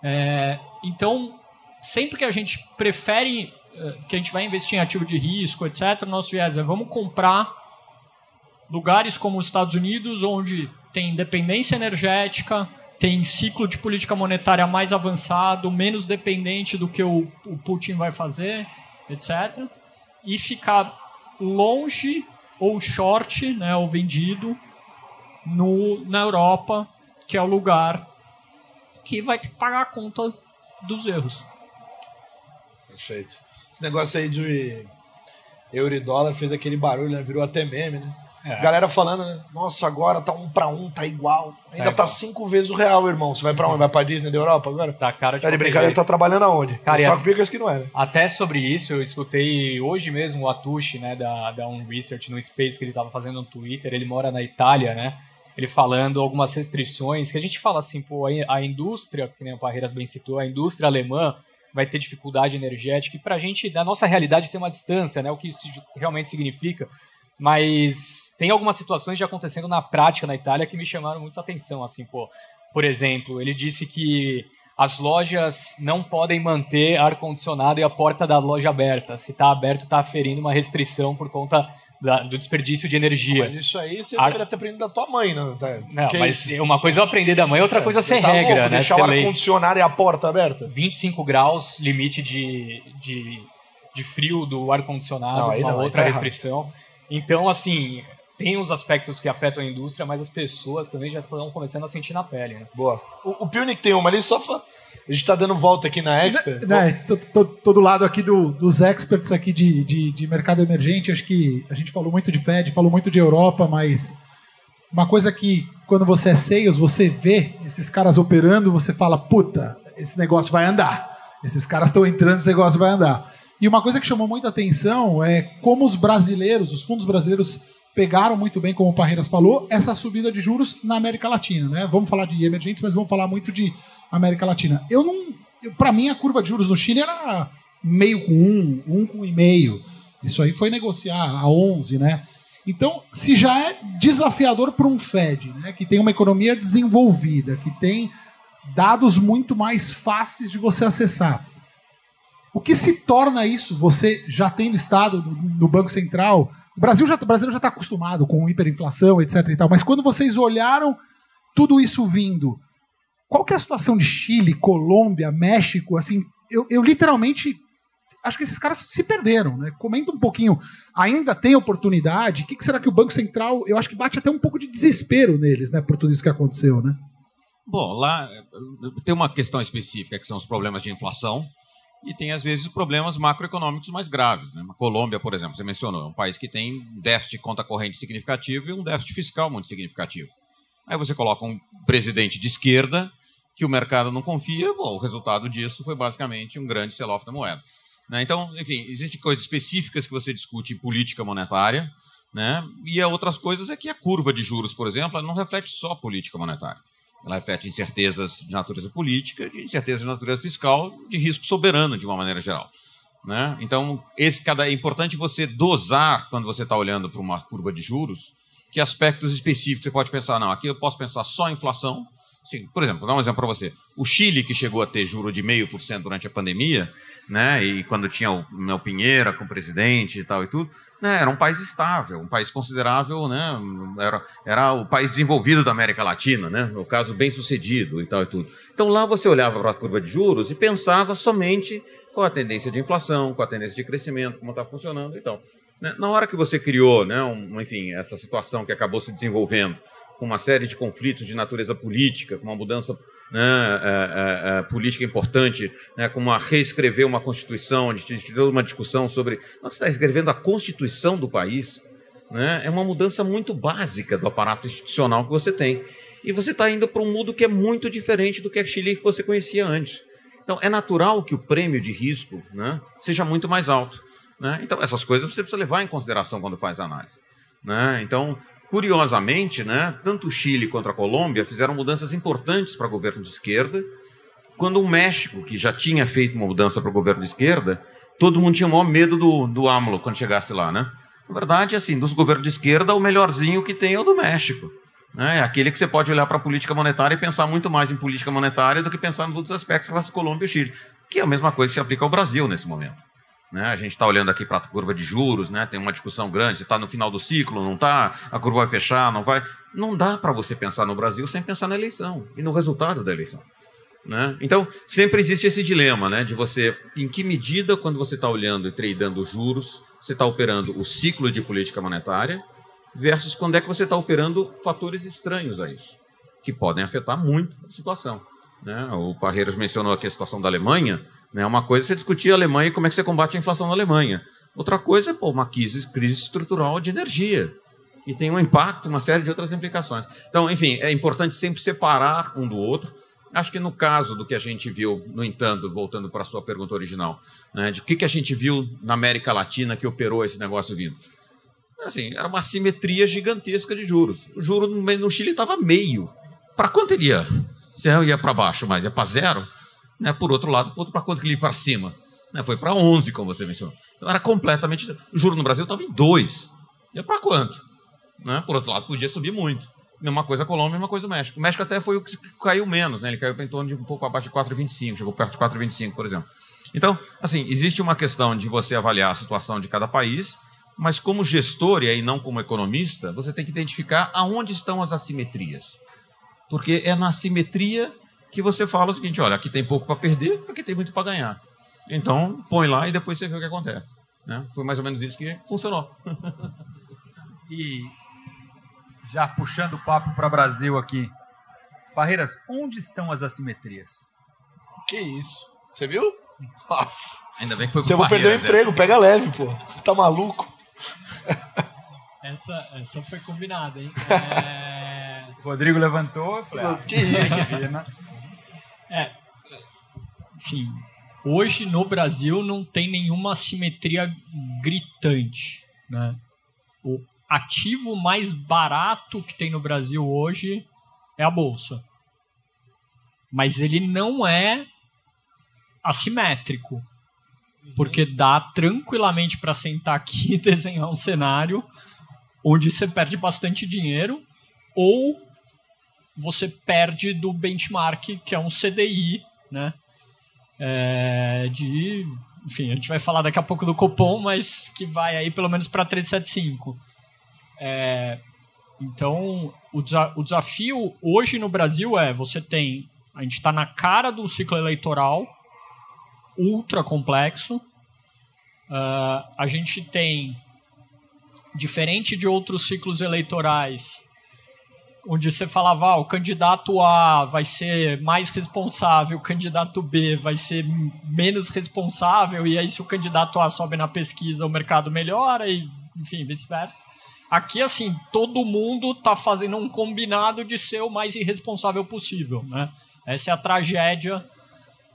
É, então, sempre que a gente prefere, que a gente vai investir em ativo de risco, etc., nosso viés é vamos comprar lugares como os Estados Unidos, onde tem independência energética, tem ciclo de política monetária mais avançado, menos dependente do que o, o Putin vai fazer, etc e ficar longe ou short, né, ou vendido no, na Europa, que é o lugar que vai ter que pagar a conta dos erros. Perfeito. Esse negócio aí de euro e dólar fez aquele barulho, né? virou até meme, né? É. Galera falando, né? Nossa, agora tá um para um, tá igual. Ainda tá, tá cinco vezes o real, irmão. Você vai para onde? Vai pra Disney da Europa agora? Tá cara de Tá de brincadeira, tá trabalhando aonde? Cara, Stock Pickers que não é, né? Até sobre isso, eu escutei hoje mesmo o Atushi, né, da, da Um Research, no Space que ele tava fazendo no Twitter. Ele mora na Itália, né? Ele falando algumas restrições que a gente fala assim, pô, a indústria, que nem o Parreiras bem citou, a indústria alemã vai ter dificuldade energética e pra gente, da nossa realidade, tem uma distância, né? O que isso realmente significa mas tem algumas situações já acontecendo na prática na Itália que me chamaram muito a atenção, assim, pô. Por exemplo, ele disse que as lojas não podem manter ar condicionado e a porta da loja aberta. Se está aberto, está aferindo uma restrição por conta da, do desperdício de energia. Mas isso aí você ar... deveria ter aprendido da tua mãe, não? Tá? Não, mas isso... uma coisa é eu aprender da mãe, outra é, coisa é ser tá regra, louco, né? Deixar o ar condicionado e a porta aberta. 25 graus, limite de, de, de frio do ar condicionado, uma não, outra tá restrição. Errado. Então, assim, tem os aspectos que afetam a indústria, mas as pessoas também já estão começando a sentir na pele. Né? Boa. O, o Punic tem uma ali, só fa... a gente está dando volta aqui na Expert. Né, tô, tô, tô, do lado aqui do, dos experts aqui de, de, de mercado emergente. Acho que a gente falou muito de Fed, falou muito de Europa, mas uma coisa que quando você é sales, você vê esses caras operando, você fala, puta, esse negócio vai andar. Esses caras estão entrando, esse negócio vai andar. E uma coisa que chamou muita atenção é como os brasileiros, os fundos brasileiros pegaram muito bem, como o Parreiras falou, essa subida de juros na América Latina, né? Vamos falar de emergentes, mas vamos falar muito de América Latina. Eu não, para mim a curva de juros no Chile era meio com um, um com e meio. Isso aí foi negociar a 11, né? Então, se já é desafiador para um Fed, né, que tem uma economia desenvolvida, que tem dados muito mais fáceis de você acessar, o que se torna isso, você já tendo estado no, no Banco Central, o Brasil já, o Brasil já está acostumado com hiperinflação, etc. E tal, mas quando vocês olharam tudo isso vindo, qual que é a situação de Chile, Colômbia, México? Assim, eu, eu literalmente acho que esses caras se perderam, né? Comenta um pouquinho. Ainda tem oportunidade? O que, que, será que o Banco Central. Eu acho que bate até um pouco de desespero neles, né? Por tudo isso que aconteceu, né? Bom, lá tem uma questão específica que são os problemas de inflação e tem às vezes problemas macroeconômicos mais graves. Né? A Colômbia, por exemplo, você mencionou, é um país que tem um déficit conta corrente significativo e um déficit fiscal muito significativo. Aí você coloca um presidente de esquerda que o mercado não confia, bom, o resultado disso foi basicamente um grande sell-off da moeda. Né? Então, enfim, existem coisas específicas que você discute em política monetária, né? e outras coisas é que a curva de juros, por exemplo, não reflete só política monetária. Ela reflete incertezas de natureza política, de incerteza de natureza fiscal, de risco soberano, de uma maneira geral. Né? Então, esse, cada, é importante você dosar, quando você está olhando para uma curva de juros, que aspectos específicos você pode pensar. Não, aqui eu posso pensar só inflação, Sim, por exemplo, vou dar um exemplo para você. O Chile, que chegou a ter juro de 0,5% durante a pandemia, né, e quando tinha o meu Pinheira com o presidente e tal e tudo, né, era um país estável, um país considerável, né, era, era o país desenvolvido da América Latina, né, o caso bem sucedido e tal e tudo. Então lá você olhava para a curva de juros e pensava somente com a tendência de inflação, com a tendência de crescimento, como está funcionando e tal. Né, na hora que você criou, né, um, enfim, essa situação que acabou se desenvolvendo, com uma série de conflitos de natureza política, com uma mudança né, é, é, é, política importante, né, com uma reescrever uma Constituição, onde existe toda uma discussão sobre. Você está escrevendo a Constituição do país, né, é uma mudança muito básica do aparato institucional que você tem. E você está indo para um mundo que é muito diferente do que a Chile que você conhecia antes. Então, é natural que o prêmio de risco né, seja muito mais alto. Né? Então, essas coisas você precisa levar em consideração quando faz análise. Né? Então, Curiosamente, né, tanto o Chile quanto a Colômbia fizeram mudanças importantes para o governo de esquerda, quando o México, que já tinha feito uma mudança para o governo de esquerda, todo mundo tinha o maior medo do, do AMLO quando chegasse lá. Né? Na verdade, assim, dos governos de esquerda, o melhorzinho que tem é o do México. Né? É aquele que você pode olhar para a política monetária e pensar muito mais em política monetária do que pensar nos outros aspectos relação à Colômbia e Chile, que é a mesma coisa que se aplica ao Brasil nesse momento. Né? A gente está olhando aqui para a curva de juros, né? tem uma discussão grande, se está no final do ciclo, não está, a curva vai fechar, não vai. Não dá para você pensar no Brasil sem pensar na eleição e no resultado da eleição. Né? Então, sempre existe esse dilema né? de você, em que medida, quando você está olhando e tradando juros, você está operando o ciclo de política monetária, versus quando é que você está operando fatores estranhos a isso, que podem afetar muito a situação. Né? O Parreiras mencionou aqui a situação da Alemanha. Né? Uma coisa é você discutir a Alemanha e como é que você combate a inflação na Alemanha. Outra coisa é pô, uma crise, crise estrutural de energia, que tem um impacto, uma série de outras implicações. Então, enfim, é importante sempre separar um do outro. Acho que no caso do que a gente viu, no entanto, voltando para a sua pergunta original, né, de o que, que a gente viu na América Latina que operou esse negócio vindo? Assim, era uma simetria gigantesca de juros. O juro no Chile estava meio. Para quanto ele ia? Você ia para baixo, mas ia para zero. Né? Por outro lado, para quanto que ele ia para cima? Né? Foi para 11, como você mencionou. Então era completamente. O juro no Brasil estava em 2. Ia para quanto? Né? Por outro lado, podia subir muito. Mesma coisa a Colômbia, mesma coisa o México. O México até foi o que caiu menos, né? Ele caiu em torno de um pouco abaixo de 4,25, chegou perto de 4,25, por exemplo. Então, assim, existe uma questão de você avaliar a situação de cada país, mas como gestor, e aí não como economista, você tem que identificar aonde estão as assimetrias. Porque é na assimetria que você fala o seguinte: olha, aqui tem pouco para perder, aqui tem muito para ganhar. Então, põe lá e depois você vê o que acontece. Né? Foi mais ou menos isso que funcionou. e já puxando o papo para Brasil aqui. Barreiras, onde estão as assimetrias? Que isso? Você viu? Nossa. Ainda bem que foi Você vai perder o emprego, pega leve, pô. Tá maluco? Essa, essa foi combinada, hein? É... O Rodrigo levantou, eu falei, ah, que isso? Né? É, sim. Hoje no Brasil não tem nenhuma simetria gritante, né? O ativo mais barato que tem no Brasil hoje é a bolsa. Mas ele não é assimétrico. Porque dá tranquilamente para sentar aqui e desenhar um cenário onde você perde bastante dinheiro ou você perde do benchmark, que é um CDI, né? É, de, enfim, a gente vai falar daqui a pouco do Copom, mas que vai aí pelo menos para 375. É, então, o, desa o desafio hoje no Brasil é: você tem. A gente está na cara um ciclo eleitoral ultra complexo. Uh, a gente tem, diferente de outros ciclos eleitorais, onde você falava, ah, o candidato A vai ser mais responsável, o candidato B vai ser menos responsável, e aí se o candidato A sobe na pesquisa, o mercado melhora, e enfim, vice-versa. Aqui, assim, todo mundo está fazendo um combinado de ser o mais irresponsável possível, né? Essa é a tragédia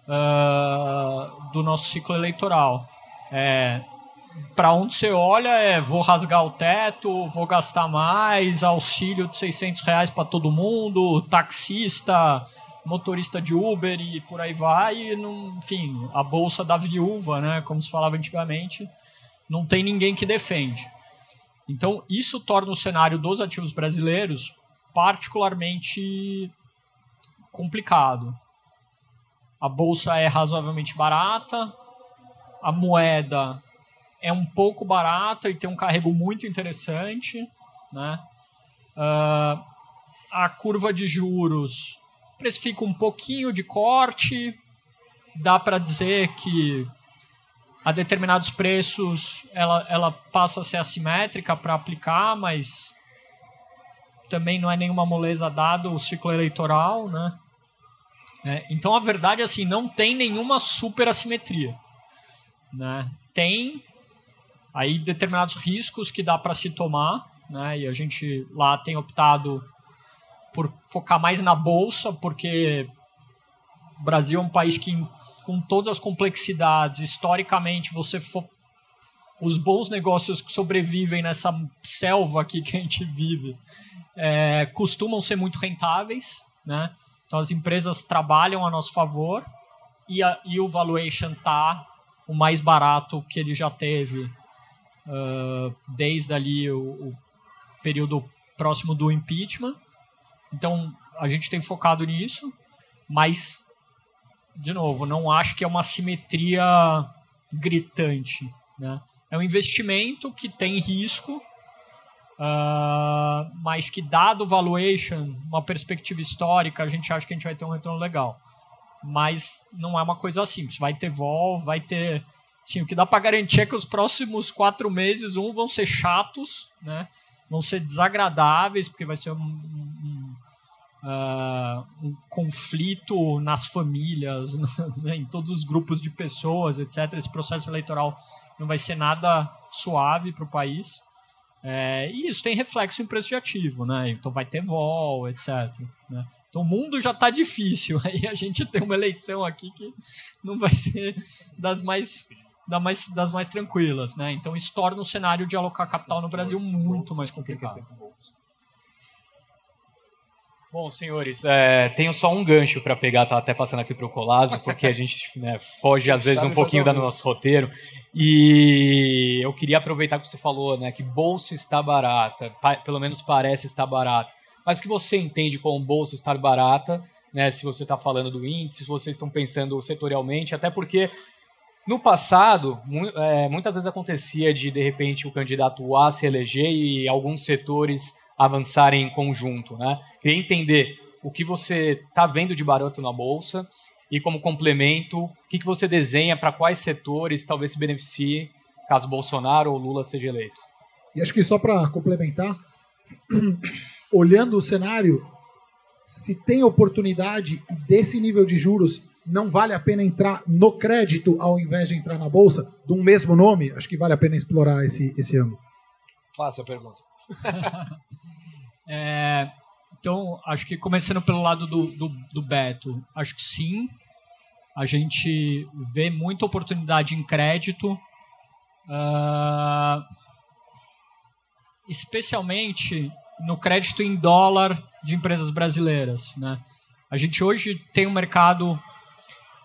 uh, do nosso ciclo eleitoral. É, para onde você olha é vou rasgar o teto, vou gastar mais, auxílio de 600 reais para todo mundo, taxista, motorista de Uber e por aí vai. E não, enfim, a bolsa da viúva, né, como se falava antigamente, não tem ninguém que defende. Então, isso torna o cenário dos ativos brasileiros particularmente complicado. A bolsa é razoavelmente barata, a moeda é um pouco barata e tem um carrego muito interessante, né? Uh, a curva de juros precifica um pouquinho de corte, dá para dizer que a determinados preços ela, ela passa a ser assimétrica para aplicar, mas também não é nenhuma moleza dado o ciclo eleitoral, né? É, então a verdade é assim, não tem nenhuma super assimetria, né? Tem aí determinados riscos que dá para se tomar, né? E a gente lá tem optado por focar mais na bolsa, porque o Brasil é um país que com todas as complexidades, historicamente, você os bons negócios que sobrevivem nessa selva aqui que a gente vive é, costumam ser muito rentáveis, né? Então as empresas trabalham a nosso favor e, a, e o valuation tá o mais barato que ele já teve uh, desde ali o, o período próximo do impeachment. Então a gente tem focado nisso, mas de novo, não acho que é uma simetria gritante. Né? É um investimento que tem risco, uh, mas que, dado valuation, uma perspectiva histórica, a gente acha que a gente vai ter um retorno legal. Mas não é uma coisa simples. Vai ter vol, vai ter. Sim, o que dá para garantir é que os próximos quatro meses, um, vão ser chatos, né? vão ser desagradáveis, porque vai ser um, um uh, um conflito nas famílias, né, em todos os grupos de pessoas, etc. Esse processo eleitoral não vai ser nada suave para o país. É, e isso tem reflexo em preço de ativo, né? Então vai ter vol, etc. Né? Então o mundo já está difícil. Aí a gente tem uma eleição aqui que não vai ser das mais, das mais, das mais tranquilas, né? Então isso torna o cenário de alocar capital no Brasil muito mais complicado. Bom, senhores, é, tenho só um gancho para pegar, tá até passando aqui para o Colazo, porque a gente né, foge às vezes um pouquinho do nosso roteiro. E eu queria aproveitar que você falou, né, que bolsa está barata, pelo menos parece estar barata. Mas o que você entende como bolsa estar barata, né, se você está falando do índice, se vocês estão pensando setorialmente, até porque no passado, é, muitas vezes acontecia de, de repente, o candidato A se eleger e alguns setores avançarem em conjunto. Né? Queria entender o que você está vendo de barato na Bolsa e, como complemento, o que, que você desenha para quais setores talvez se beneficie caso Bolsonaro ou Lula seja eleito. E acho que só para complementar, olhando o cenário, se tem oportunidade desse nível de juros não vale a pena entrar no crédito ao invés de entrar na bolsa, de um mesmo nome, acho que vale a pena explorar esse, esse ângulo. Faça a pergunta. é, então, acho que começando pelo lado do, do, do, Beto, acho que sim. A gente vê muita oportunidade em crédito, uh, especialmente no crédito em dólar de empresas brasileiras. Né? A gente hoje tem um mercado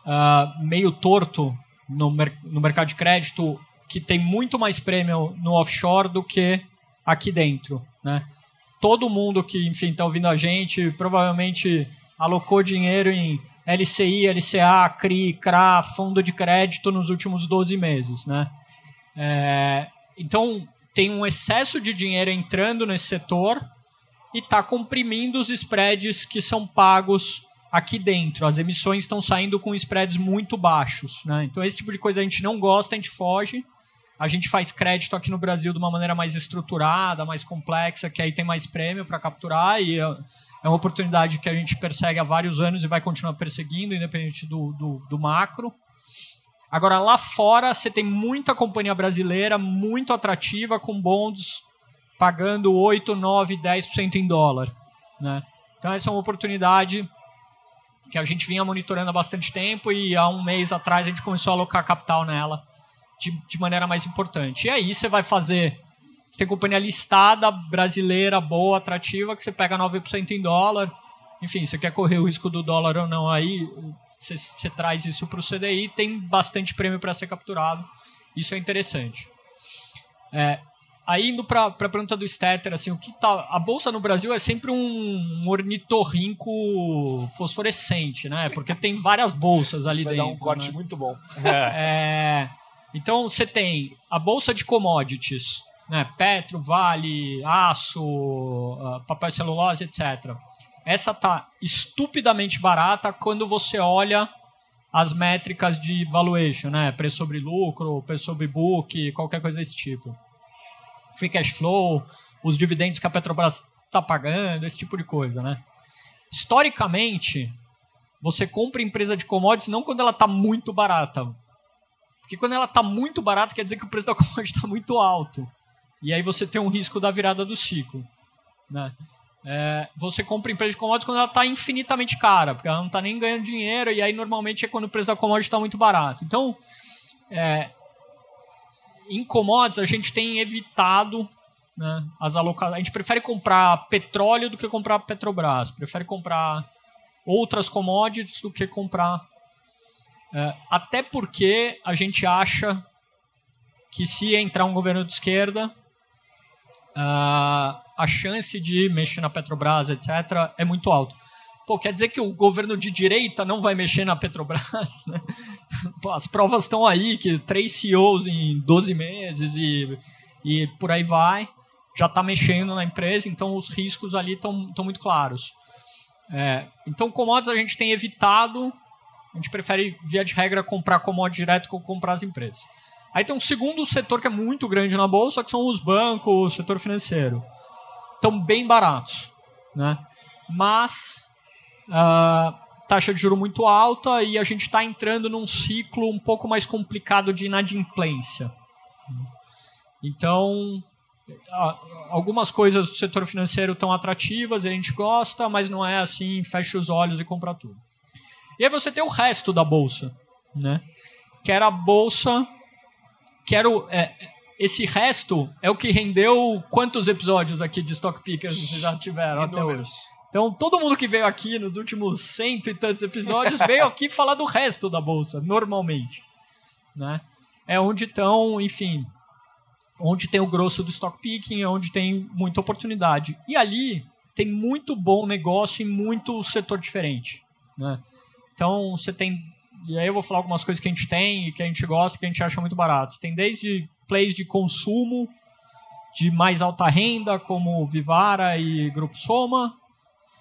uh, meio torto no, mer no mercado de crédito que tem muito mais prêmio no offshore do que aqui dentro, né? Todo mundo que, enfim, está ouvindo a gente provavelmente alocou dinheiro em LCI, LCA, CRI, CRA, fundo de crédito nos últimos 12 meses, né? É, então, tem um excesso de dinheiro entrando nesse setor e está comprimindo os spreads que são pagos aqui dentro. As emissões estão saindo com spreads muito baixos. Né? Então, esse tipo de coisa a gente não gosta, a gente foge. A gente faz crédito aqui no Brasil de uma maneira mais estruturada, mais complexa, que aí tem mais prêmio para capturar e é, é uma oportunidade que a gente persegue há vários anos e vai continuar perseguindo, independente do, do, do macro. Agora, lá fora, você tem muita companhia brasileira muito atrativa, com bonds pagando 8, 9, 10% em dólar. Né? Então, essa é uma oportunidade que a gente vinha monitorando há bastante tempo e há um mês atrás a gente começou a alocar capital nela de, de maneira mais importante. E aí você vai fazer. Você tem companhia listada, brasileira, boa, atrativa, que você pega 9% em dólar. Enfim, você quer correr o risco do dólar ou não aí, você, você traz isso para o CDI, tem bastante prêmio para ser capturado. Isso é interessante. É, Aí indo para a pergunta do Stetter, assim, o que tá. A bolsa no Brasil é sempre um ornitorrinco fosforescente, né? Porque tem várias bolsas ali Isso vai dentro. dar um corte né? muito bom. É, então você tem a bolsa de commodities, né? Petro, Vale, aço, ah, papel celulose, etc. Essa tá estupidamente barata quando você olha as métricas de valuation, né? Preço sobre lucro, preço sobre book, qualquer coisa desse tipo free cash flow, os dividendos que a Petrobras está pagando, esse tipo de coisa, né? Historicamente, você compra empresa de commodities não quando ela está muito barata. Porque quando ela está muito barata, quer dizer que o preço da commodity está muito alto. E aí você tem um risco da virada do ciclo. Né? É, você compra empresa de commodities quando ela está infinitamente cara, porque ela não está nem ganhando dinheiro, e aí normalmente é quando o preço da commodity está muito barato. Então, é, em commodities a gente tem evitado né, as alocações. A gente prefere comprar petróleo do que comprar Petrobras. Prefere comprar outras commodities do que comprar. É, até porque a gente acha que se entrar um governo de esquerda, uh, a chance de mexer na Petrobras, etc., é muito alta. Pô, quer dizer que o governo de direita não vai mexer na Petrobras? Né? Pô, as provas estão aí, que três CEOs em 12 meses e, e por aí vai, já está mexendo na empresa, então os riscos ali estão muito claros. É, então, commodities a gente tem evitado, a gente prefere, via de regra, comprar commodities direto que comprar as empresas. Aí tem um segundo setor que é muito grande na bolsa, que são os bancos, o setor financeiro. Estão bem baratos, né? Mas uh, taxa de juro muito alta e a gente está entrando num ciclo um pouco mais complicado de inadimplência. Então, algumas coisas do setor financeiro estão atrativas, a gente gosta, mas não é assim, fecha os olhos e compra tudo. E aí você tem o resto da bolsa, né? Que era a bolsa, que era o, é, esse resto é o que rendeu quantos episódios aqui de Stock Pickers vocês já tiveram Inúmeros. até hoje? Então, todo mundo que veio aqui nos últimos cento e tantos episódios veio aqui falar do resto da bolsa, normalmente. Né? É onde estão, enfim, onde tem o grosso do stock picking, é onde tem muita oportunidade. E ali tem muito bom negócio em muito setor diferente. Né? Então, você tem. E aí eu vou falar algumas coisas que a gente tem e que a gente gosta que a gente acha muito baratas. Tem desde plays de consumo de mais alta renda, como Vivara e Grupo Soma,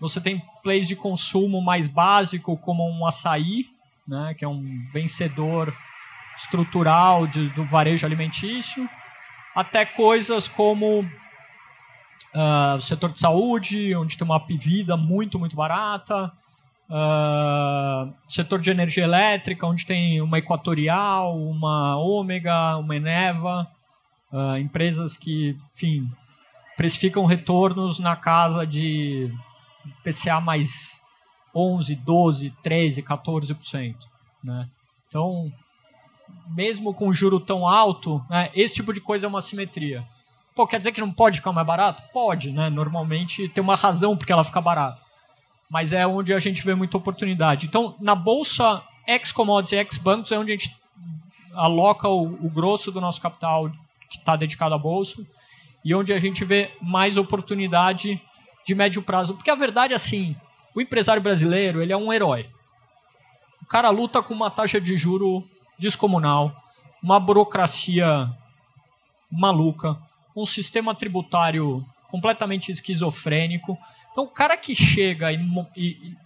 você tem plays de consumo mais básico, como um açaí, né, que é um vencedor estrutural de, do varejo alimentício, até coisas como uh, o setor de saúde, onde tem uma vida muito, muito barata, uh, setor de energia elétrica, onde tem uma Equatorial, uma Ômega, uma Eneva, uh, empresas que, enfim, precificam retornos na casa de PCA mais 11, 12, 13, 14%. Né? Então, mesmo com juro tão alto, né, esse tipo de coisa é uma simetria. Pô, quer dizer que não pode ficar mais barato? Pode, né? Normalmente tem uma razão porque ela fica barata. Mas é onde a gente vê muita oportunidade. Então, na bolsa ex-commodities e ex-bancos é onde a gente aloca o, o grosso do nosso capital que está dedicado à bolsa e onde a gente vê mais oportunidade de médio prazo. Porque a verdade é assim, o empresário brasileiro ele é um herói. O cara luta com uma taxa de juro descomunal, uma burocracia maluca, um sistema tributário completamente esquizofrênico. Então, o cara que chega e, e,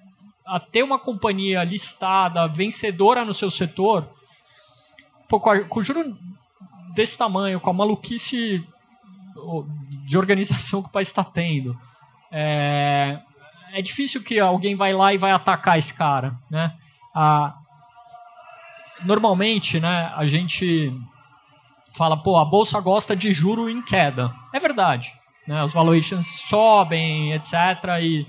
a ter uma companhia listada, vencedora no seu setor, pô, com, a, com juro desse tamanho, com a maluquice de organização que o país está tendo, é, é difícil que alguém vai lá e vai atacar esse cara, né? Normalmente, né, a gente fala, pô, a bolsa gosta de juro em queda. É verdade. Né? Os valuations sobem, etc. E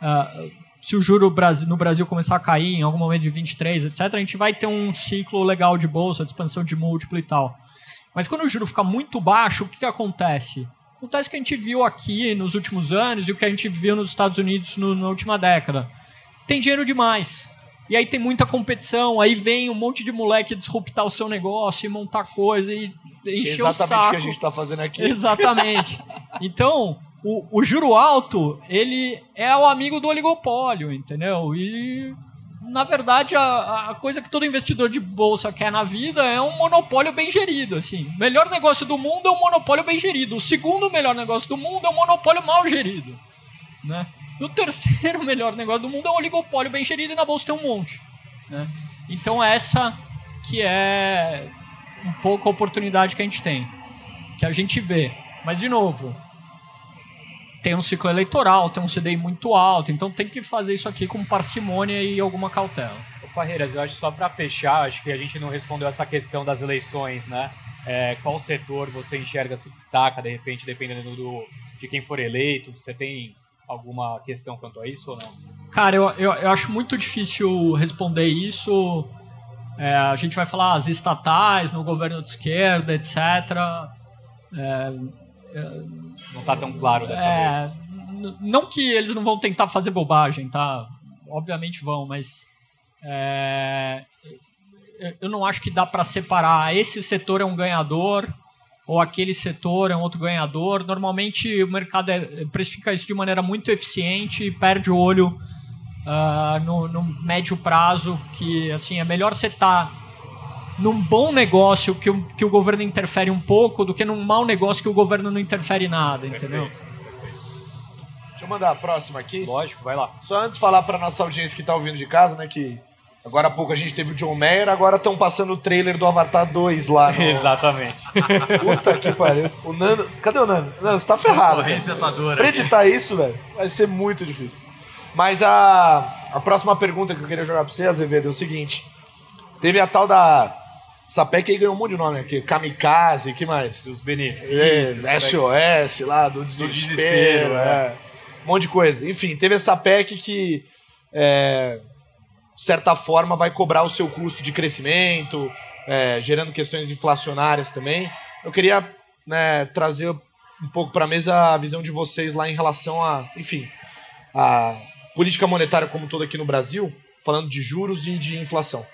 uh, se o juro no Brasil começar a cair em algum momento de 23, etc., a gente vai ter um ciclo legal de bolsa, de expansão de múltiplo e tal. Mas quando o juro fica muito baixo, o que, que acontece? Acontece que a gente viu aqui nos últimos anos e o que a gente viu nos Estados Unidos no, na última década. Tem dinheiro demais. E aí tem muita competição, aí vem um monte de moleque disruptar o seu negócio e montar coisa e encher Exatamente o saco. o que a gente está fazendo aqui. Exatamente. Então, o, o juro alto, ele é o amigo do oligopólio, entendeu? E na verdade, a, a, coisa que todo investidor de bolsa quer na vida é um monopólio bem gerido. Assim. O melhor negócio do mundo é um monopólio bem gerido. O segundo melhor negócio do mundo é um monopólio mal gerido. Né? E o terceiro melhor negócio do mundo é um oligopólio bem gerido e na bolsa tem um monte. Né? Então essa que é um pouco a oportunidade que a gente tem, que a gente vê. Mas de novo, tem um ciclo eleitoral, tem um CDI muito alto, então tem que fazer isso aqui com parcimônia e alguma cautela. Parreiras, eu acho só para fechar, acho que a gente não respondeu essa questão das eleições, né? É, qual setor você enxerga se destaca, de repente, dependendo do, de quem for eleito? Você tem alguma questão quanto a isso ou não? Cara, eu, eu, eu acho muito difícil responder isso. É, a gente vai falar as estatais no governo de esquerda, etc. É, não está tão claro dessa é, vez. Não que eles não vão tentar fazer bobagem, tá? Obviamente vão, mas é, eu não acho que dá para separar esse setor é um ganhador ou aquele setor é um outro ganhador. Normalmente o mercado é, precifica isso de maneira muito eficiente e perde o olho uh, no, no, médio prazo, que assim é melhor você estar tá num bom negócio que o, que o governo interfere um pouco do que num mau negócio que o governo não interfere nada, entendeu? Deixa eu mandar a próxima aqui. Lógico, vai lá. Só antes de falar para nossa audiência que está ouvindo de casa, né, que Agora há pouco a gente teve o John Mayer, agora estão passando o trailer do Avatar 2 lá. No... Exatamente. Puta que pariu. O Nano. Cadê o Nano? Nano, você tá ferrado. Corrência tá dura. Pra editar isso, velho, vai ser muito difícil. Mas a, a próxima pergunta que eu queria jogar pra você, Azevedo, é o seguinte. Teve a tal da. Sapec aí ganhou um monte de nome aqui. Kamikaze, que mais? Os benefícios. É, SOS lá, do desespero. Do desespero é. é. Um monte de coisa. Enfim, teve essa PEC que. É, certa forma, vai cobrar o seu custo de crescimento, é, gerando questões inflacionárias também. Eu queria né, trazer um pouco para a mesa a visão de vocês lá em relação a, enfim, a política monetária como toda aqui no Brasil, falando de juros e de inflação.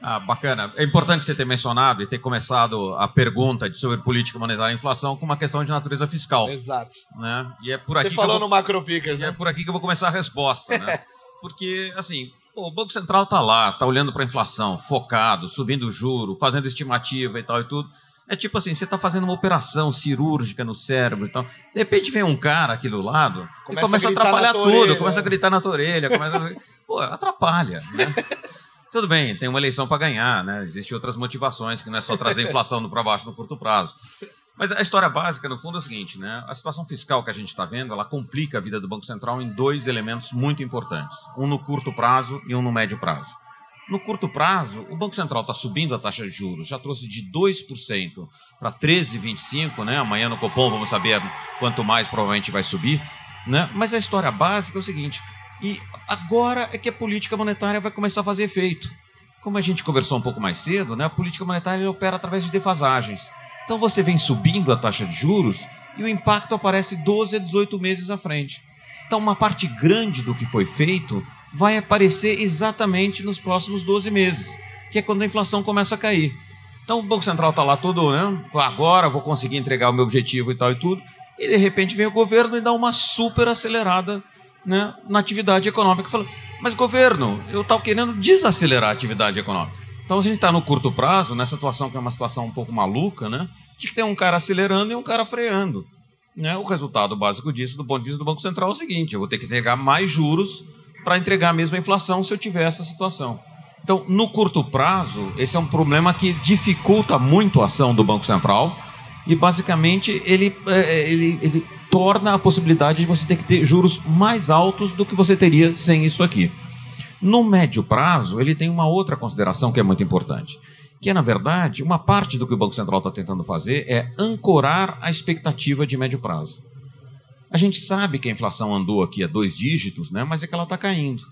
Ah, bacana. É importante você ter mencionado e ter começado a pergunta sobre política monetária e inflação com uma questão de natureza fiscal. Exato. Né? E é por aqui você falou vou... no Macro né? É por aqui que eu vou começar a resposta, né? Porque, assim, o Banco Central está lá, está olhando para a inflação, focado, subindo o juro, fazendo estimativa e tal e tudo. É tipo assim, você está fazendo uma operação cirúrgica no cérebro e tal. De repente vem um cara aqui do lado começa e começa a, a atrapalhar tudo, orelha. começa a gritar na tua orelha, começa a... Pô, atrapalha, né? Tudo bem, tem uma eleição para ganhar, né? Existem outras motivações que não é só trazer inflação para baixo no curto prazo. Mas a história básica, no fundo, é o seguinte, né? A situação fiscal que a gente está vendo, ela complica a vida do Banco Central em dois elementos muito importantes. Um no curto prazo e um no médio prazo. No curto prazo, o Banco Central está subindo a taxa de juros, já trouxe de 2% para 13,25%, né? Amanhã no Copom vamos saber quanto mais provavelmente vai subir. Né? Mas a história básica é o seguinte: e agora é que a política monetária vai começar a fazer efeito. Como a gente conversou um pouco mais cedo, né? a política monetária opera através de defasagens. Então você vem subindo a taxa de juros e o impacto aparece 12 a 18 meses à frente. Então, uma parte grande do que foi feito vai aparecer exatamente nos próximos 12 meses, que é quando a inflação começa a cair. Então o Banco Central está lá todo, né? Agora vou conseguir entregar o meu objetivo e tal e tudo. E de repente vem o governo e dá uma super acelerada né, na atividade econômica. Fala, mas governo, eu estava querendo desacelerar a atividade econômica. Então a gente está no curto prazo, nessa situação que é uma situação um pouco maluca, né? De que tem um cara acelerando e um cara freando. Né? O resultado básico disso, do ponto de vista do Banco Central, é o seguinte: eu vou ter que entregar mais juros para entregar a mesma inflação se eu tiver essa situação. Então, no curto prazo, esse é um problema que dificulta muito a ação do Banco Central e, basicamente, ele, é, ele, ele torna a possibilidade de você ter que ter juros mais altos do que você teria sem isso aqui. No médio prazo, ele tem uma outra consideração que é muito importante, que é, na verdade, uma parte do que o Banco Central está tentando fazer é ancorar a expectativa de médio prazo. A gente sabe que a inflação andou aqui a dois dígitos, né, mas é que ela está caindo.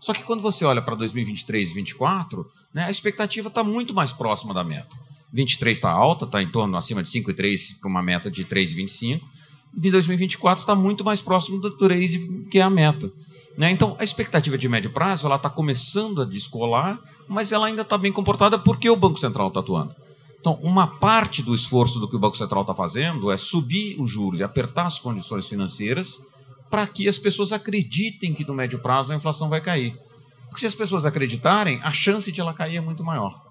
Só que quando você olha para 2023 e 2024, né, a expectativa está muito mais próxima da meta. 23 está alta, está em torno acima de 5,3 para uma meta de 3,25. E 2024 está muito mais próximo do 3, que é a meta. Né? Então, a expectativa de médio prazo ela está começando a descolar, mas ela ainda está bem comportada porque o Banco Central está atuando. Então, uma parte do esforço do que o Banco Central está fazendo é subir os juros e apertar as condições financeiras para que as pessoas acreditem que no médio prazo a inflação vai cair. Porque se as pessoas acreditarem, a chance de ela cair é muito maior.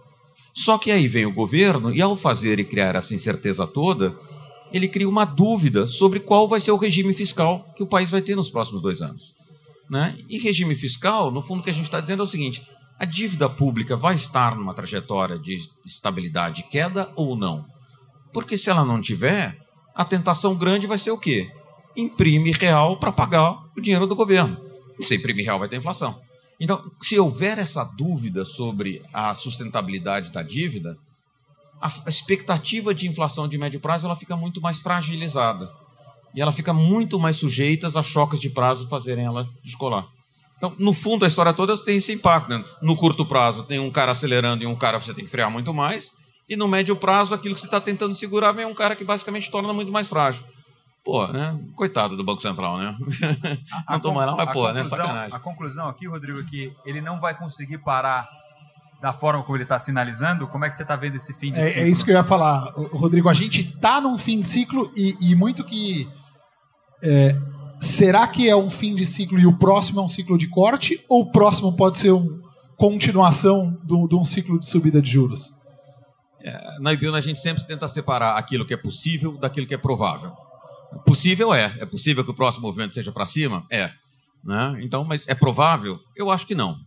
Só que aí vem o governo e, ao fazer e criar essa incerteza toda, ele cria uma dúvida sobre qual vai ser o regime fiscal que o país vai ter nos próximos dois anos. Né? E regime fiscal, no fundo, o que a gente está dizendo é o seguinte: a dívida pública vai estar numa trajetória de estabilidade e queda ou não? Porque se ela não tiver, a tentação grande vai ser o quê? imprime real para pagar o dinheiro do governo. E se imprimir real, vai ter inflação. Então, se houver essa dúvida sobre a sustentabilidade da dívida, a expectativa de inflação de médio prazo ela fica muito mais fragilizada. E ela fica muito mais sujeita a choques de prazo fazerem ela descolar. Então, no fundo, a história toda tem esse impacto. Né? No curto prazo, tem um cara acelerando e um cara que você tem que frear muito mais. E no médio prazo, aquilo que você está tentando segurar vem um cara que basicamente torna muito mais frágil. Pô, né? Coitado do Banco Central, né? não toma não, mas pô, né? Sacanagem. A conclusão aqui, Rodrigo, é que ele não vai conseguir parar da forma como ele está sinalizando. Como é que você está vendo esse fim de é, ciclo? É isso que eu ia falar, Rodrigo. A gente está num fim de ciclo e, e muito que. É, será que é um fim de ciclo e o próximo é um ciclo de corte? Ou o próximo pode ser uma continuação de um ciclo de subida de juros? É, na IBION a gente sempre tenta separar aquilo que é possível daquilo que é provável. Possível é. É possível que o próximo movimento seja para cima? É. Né? Então, mas é provável? Eu acho que não.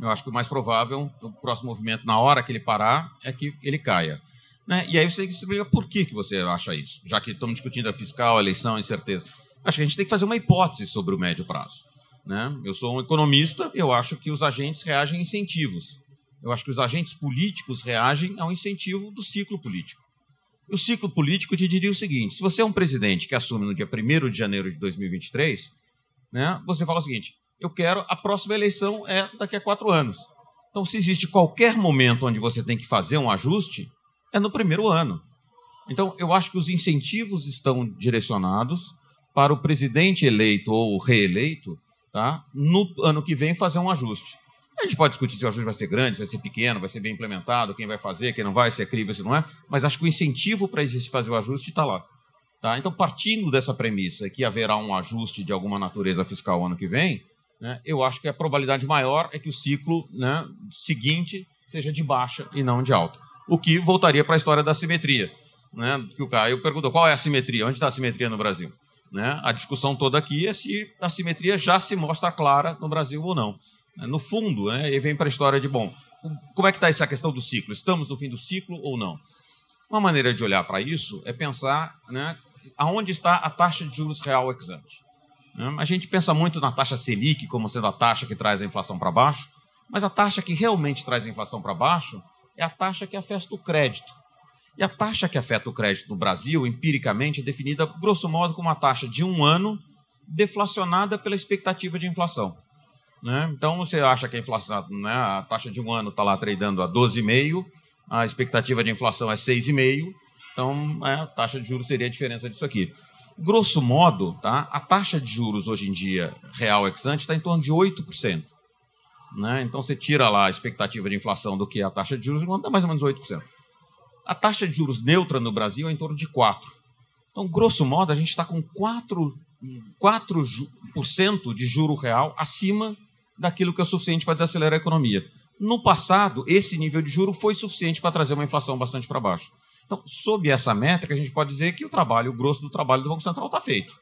Eu acho que o mais provável, o próximo movimento, na hora que ele parar, é que ele caia. Né? E aí você tem que explicar por que, que você acha isso, já que estamos discutindo a fiscal, a eleição, a incerteza. Acho que a gente tem que fazer uma hipótese sobre o médio prazo. Né? Eu sou um economista, eu acho que os agentes reagem a incentivos. Eu acho que os agentes políticos reagem ao incentivo do ciclo político. O ciclo político te diria o seguinte: se você é um presidente que assume no dia 1 de janeiro de 2023, né, você fala o seguinte: eu quero, a próxima eleição é daqui a quatro anos. Então, se existe qualquer momento onde você tem que fazer um ajuste, é no primeiro ano. Então, eu acho que os incentivos estão direcionados para o presidente eleito ou reeleito, tá, no ano que vem, fazer um ajuste. A gente pode discutir se o ajuste vai ser grande, se vai ser pequeno, vai ser bem implementado, quem vai fazer, quem não vai, se é crível, se não é, mas acho que o incentivo para fazer o ajuste está lá. Tá? Então, partindo dessa premissa que haverá um ajuste de alguma natureza fiscal ano que vem, né, eu acho que a probabilidade maior é que o ciclo né, seguinte seja de baixa e não de alta. O que voltaria para a história da simetria. Né, que o Caio perguntou qual é a simetria, onde está a simetria no Brasil? Né? A discussão toda aqui é se a simetria já se mostra clara no Brasil ou não. No fundo, né, vem para a história de, bom, como é que está essa questão do ciclo? Estamos no fim do ciclo ou não? Uma maneira de olhar para isso é pensar né, aonde está a taxa de juros real ex ante. Né? A gente pensa muito na taxa Selic como sendo a taxa que traz a inflação para baixo, mas a taxa que realmente traz a inflação para baixo é a taxa que afeta o crédito. E a taxa que afeta o crédito no Brasil, empiricamente, é definida, grosso modo, como uma taxa de um ano deflacionada pela expectativa de inflação. Né? Então você acha que a inflação, né, a taxa de um ano está lá tradando a 12,5, a expectativa de inflação é 6,5, então é, a taxa de juros seria a diferença disso aqui. Grosso modo, tá, a taxa de juros hoje em dia, real ex ante, está em torno de 8%. Né? Então você tira lá a expectativa de inflação do que é a taxa de juros, dá mais ou menos 8%. A taxa de juros neutra no Brasil é em torno de 4%. Então, grosso modo, a gente está com 4%, 4 de juro real acima daquilo que é suficiente para desacelerar a economia. No passado, esse nível de juro foi suficiente para trazer uma inflação bastante para baixo. Então, sob essa métrica, a gente pode dizer que o trabalho, o grosso do trabalho do Banco Central está feito.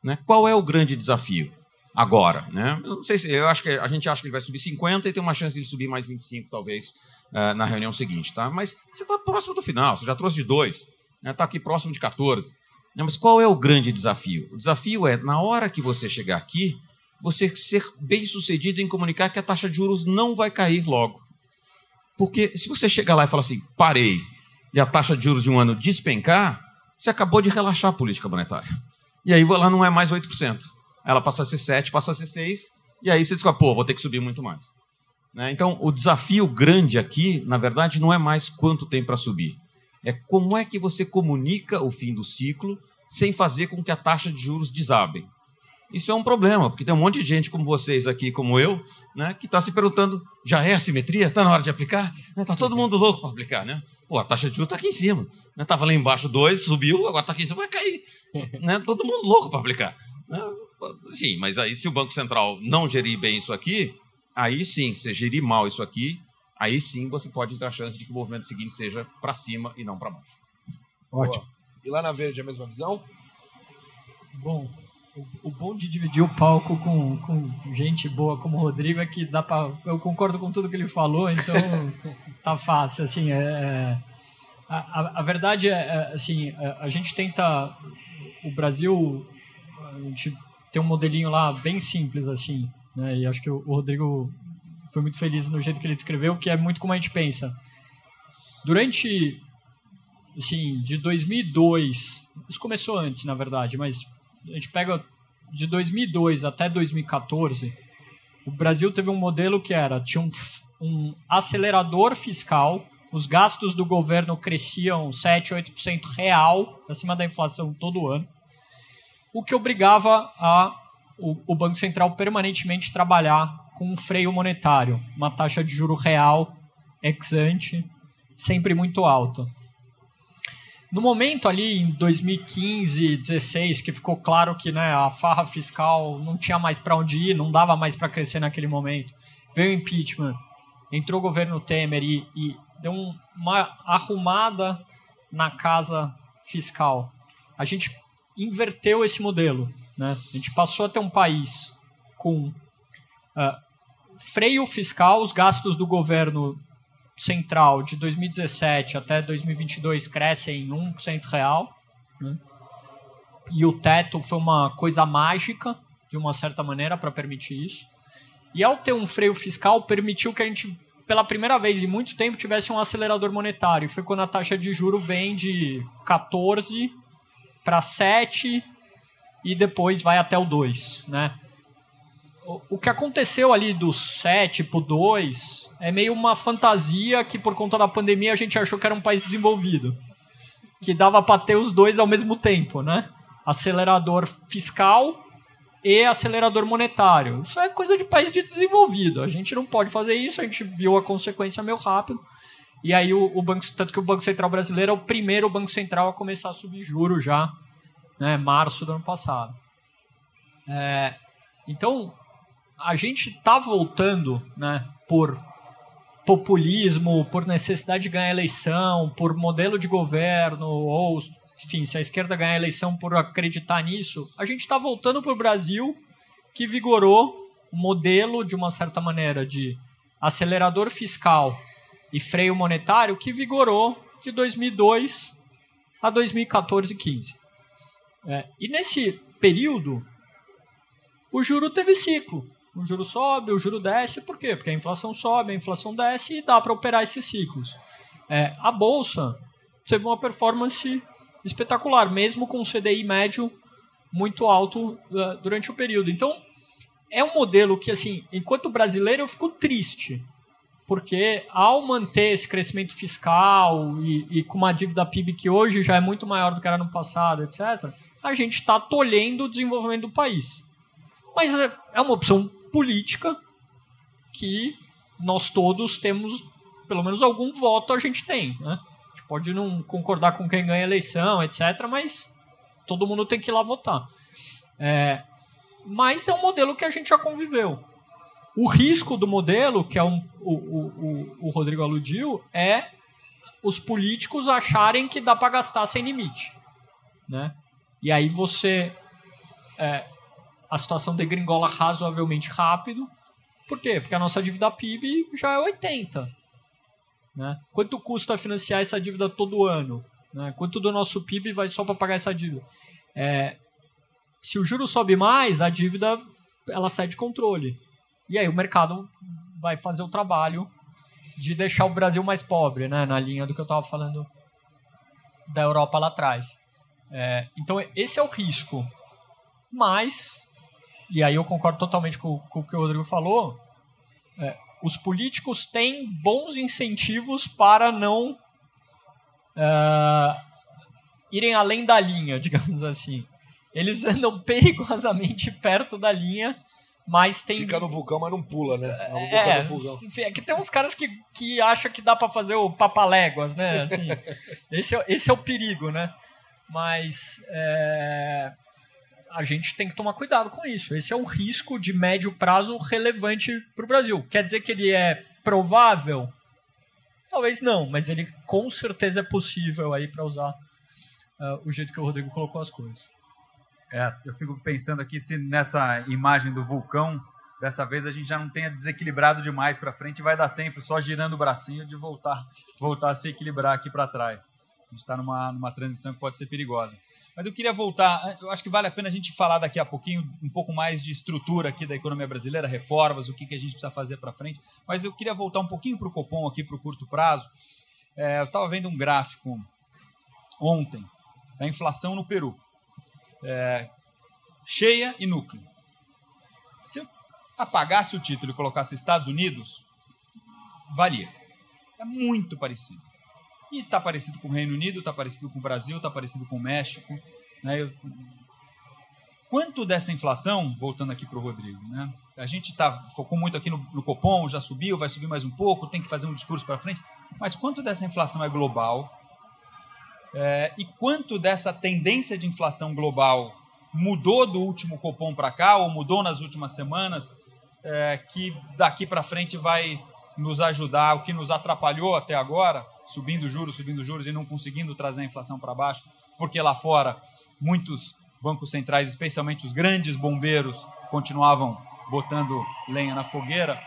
Né? Qual é o grande desafio? Agora, né? Eu não sei se eu acho que a gente acha que ele vai subir 50 e tem uma chance de ele subir mais 25, talvez, uh, na reunião seguinte, tá? Mas você está próximo do final, você já trouxe de 2, está né? Tá aqui próximo de 14. Né? Mas qual é o grande desafio? O desafio é, na hora que você chegar aqui, você ser bem sucedido em comunicar que a taxa de juros não vai cair logo. Porque se você chegar lá e falar assim, parei, e a taxa de juros de um ano despencar, você acabou de relaxar a política monetária. E aí ela não é mais 8%. Ela passa a ser 7%, passa a ser 6%, e aí você diz, pô, vou ter que subir muito mais. Né? Então, o desafio grande aqui, na verdade, não é mais quanto tem para subir. É como é que você comunica o fim do ciclo sem fazer com que a taxa de juros desabe. Isso é um problema, porque tem um monte de gente como vocês aqui, como eu, né, que está se perguntando: já é assimetria? Está na hora de aplicar? Está né, todo mundo louco para aplicar, né? Pô, a taxa de juros está aqui em cima. Estava né, lá embaixo dois, subiu, agora está aqui em cima, vai cair. né? Todo mundo louco para aplicar. Né? Sim, mas aí se o Banco Central não gerir bem isso aqui, aí sim, se gerir mal isso aqui, aí sim você pode ter a chance de que o movimento seguinte seja para cima e não para baixo. Ótimo. Boa. E lá na Verde a mesma visão? Bom, o, bom de dividir o palco com, com gente boa como o Rodrigo é que dá para eu concordo com tudo que ele falou então tá fácil assim é, é a, a, verdade é, é assim a, é, a, gente tenta o Brasil a gente tem um modelinho lá bem simples assim né e acho que o, o Rodrigo foi muito feliz no jeito que ele descreveu que é muito como a gente pensa. Durante assim de 2002 isso começou antes na verdade mas a gente pega de 2002 até 2014, o Brasil teve um modelo que era tinha um, um acelerador fiscal, os gastos do governo cresciam 7, 8% real, acima da inflação todo ano, o que obrigava a, o, o Banco Central permanentemente trabalhar com um freio monetário, uma taxa de juro real ex ante sempre muito alta. No momento ali em 2015, 16, que ficou claro que né, a farra fiscal não tinha mais para onde ir, não dava mais para crescer naquele momento, veio o impeachment, entrou o governo Temer e, e deu uma arrumada na casa fiscal. A gente inverteu esse modelo. Né? A gente passou a ter um país com uh, freio fiscal, os gastos do governo central de 2017 até 2022 cresce em 1% real. Né? E o teto foi uma coisa mágica, de uma certa maneira, para permitir isso. E ao ter um freio fiscal, permitiu que a gente, pela primeira vez em muito tempo, tivesse um acelerador monetário. Foi quando a taxa de juro vem de 14 para 7 e depois vai até o 2, né? O que aconteceu ali do 7 pro 2 é meio uma fantasia que por conta da pandemia a gente achou que era um país desenvolvido. Que dava para ter os dois ao mesmo tempo, né? Acelerador fiscal e acelerador monetário. Isso é coisa de país de desenvolvido. A gente não pode fazer isso, a gente viu a consequência meio rápido. E aí o, o banco, tanto que o Banco Central brasileiro é o primeiro banco central a começar a subir juros já, né, março do ano passado. É, então, a gente está voltando, né, por populismo, por necessidade de ganhar eleição, por modelo de governo, ou, enfim, se a esquerda ganhar eleição por acreditar nisso, a gente está voltando para o Brasil que vigorou o modelo, de uma certa maneira, de acelerador fiscal e freio monetário que vigorou de 2002 a 2014 e 15. É, e nesse período, o juro teve ciclo o juro sobe, o juro desce, por quê? Porque a inflação sobe, a inflação desce e dá para operar esses ciclos. É, a bolsa teve uma performance espetacular, mesmo com o CDI médio muito alto uh, durante o período. Então, é um modelo que, assim, enquanto brasileiro, eu fico triste, porque ao manter esse crescimento fiscal e, e, com uma dívida PIB que hoje já é muito maior do que era no passado, etc., a gente está tolhendo o desenvolvimento do país. Mas é, é uma opção política que nós todos temos, pelo menos algum voto a gente tem. Né? A gente pode não concordar com quem ganha a eleição, etc., mas todo mundo tem que ir lá votar. É, mas é um modelo que a gente já conviveu. O risco do modelo, que é um, o, o, o, Rodrigo aludiu, é os políticos acharem que dá para gastar sem limite. Né? E aí você. É, a situação degringola razoavelmente rápido. Por quê? Porque a nossa dívida PIB já é 80. Né? Quanto custa financiar essa dívida todo ano? Né? Quanto do nosso PIB vai só para pagar essa dívida? É, se o juro sobe mais, a dívida ela sai de controle. E aí o mercado vai fazer o trabalho de deixar o Brasil mais pobre, né? na linha do que eu estava falando da Europa lá atrás. É, então esse é o risco. Mas, e aí eu concordo totalmente com, com o que o Rodrigo falou, é, os políticos têm bons incentivos para não é, irem além da linha, digamos assim. Eles andam perigosamente perto da linha, mas tem. Fica no vulcão, mas não pula, né? Não é, enfim, é que tem uns caras que, que acham que dá para fazer o papaléguas, né? Assim, esse, é, esse é o perigo, né? Mas é, a gente tem que tomar cuidado com isso. Esse é um risco de médio prazo relevante para o Brasil. Quer dizer que ele é provável? Talvez não, mas ele com certeza é possível aí para usar uh, o jeito que o Rodrigo colocou as coisas. É, eu fico pensando aqui se nessa imagem do vulcão, dessa vez a gente já não tenha desequilibrado demais para frente, vai dar tempo só girando o bracinho de voltar, voltar a se equilibrar aqui para trás. A gente está numa, numa transição que pode ser perigosa. Mas eu queria voltar, eu acho que vale a pena a gente falar daqui a pouquinho um pouco mais de estrutura aqui da economia brasileira, reformas, o que, que a gente precisa fazer para frente. Mas eu queria voltar um pouquinho para o Copom aqui, para o curto prazo. É, eu estava vendo um gráfico ontem da inflação no Peru é, cheia e núcleo. Se eu apagasse o título e colocasse Estados Unidos, valia. É muito parecido. E está parecido com o Reino Unido, está parecido com o Brasil, está parecido com o México. Né? Eu... Quanto dessa inflação, voltando aqui para o Rodrigo, né? a gente tá, focou muito aqui no, no Copom, já subiu, vai subir mais um pouco, tem que fazer um discurso para frente, mas quanto dessa inflação é global é, e quanto dessa tendência de inflação global mudou do último Copom para cá, ou mudou nas últimas semanas, é, que daqui para frente vai nos ajudar, o que nos atrapalhou até agora, subindo juros, subindo juros e não conseguindo trazer a inflação para baixo, porque lá fora muitos bancos centrais, especialmente os grandes bombeiros, continuavam botando lenha na fogueira.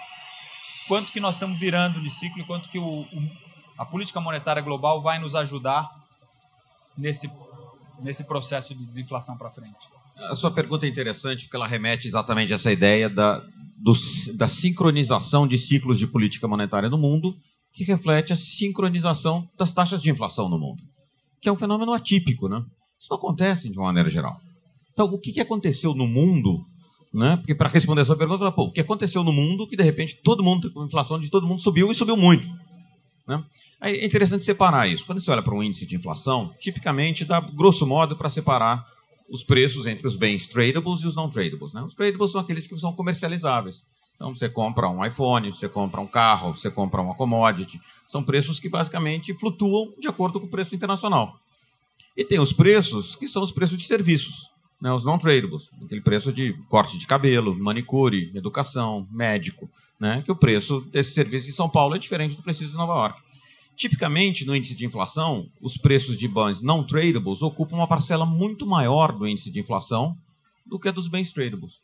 Quanto que nós estamos virando de ciclo quanto que o, o, a política monetária global vai nos ajudar nesse, nesse processo de desinflação para frente? A sua pergunta é interessante porque ela remete exatamente a essa ideia da, do, da sincronização de ciclos de política monetária no mundo, que reflete a sincronização das taxas de inflação no mundo, que é um fenômeno atípico, né? Isso não acontece de uma maneira geral. Então, o que, que aconteceu no mundo né? Porque para responder a sua pergunta, pô, o que aconteceu no mundo que de repente todo mundo, a inflação de todo mundo subiu e subiu muito. Né? É interessante separar isso. Quando você olha para um índice de inflação, tipicamente dá, grosso modo, para separar os preços entre os bens tradables e os não tradables. Né? Os tradables são aqueles que são comercializáveis. Então, você compra um iPhone, você compra um carro, você compra uma commodity. São preços que basicamente flutuam de acordo com o preço internacional. E tem os preços que são os preços de serviços, né? os não tradables. Aquele preço de corte de cabelo, manicure, educação, médico né, que o preço desse serviço em São Paulo é diferente do preço de Nova York. Tipicamente, no índice de inflação, os preços de bens não tradables ocupam uma parcela muito maior do índice de inflação do que a dos bens tradables.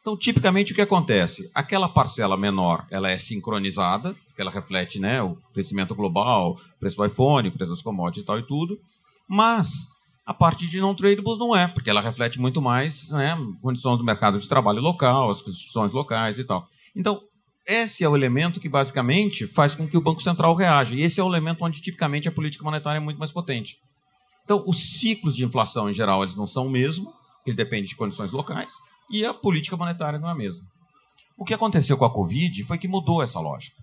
Então, tipicamente, o que acontece? Aquela parcela menor ela é sincronizada, ela reflete né, o crescimento global, o preço do iPhone, o preço das commodities e tal e tudo, mas a parte de não tradables não é, porque ela reflete muito mais né, condições do mercado de trabalho local, as condições locais e tal. Então, esse é o elemento que basicamente faz com que o Banco Central reaja. E esse é o elemento onde tipicamente a política monetária é muito mais potente. Então, os ciclos de inflação em geral eles não são o mesmo, eles dependem de condições locais, e a política monetária não é a mesma. O que aconteceu com a Covid foi que mudou essa lógica.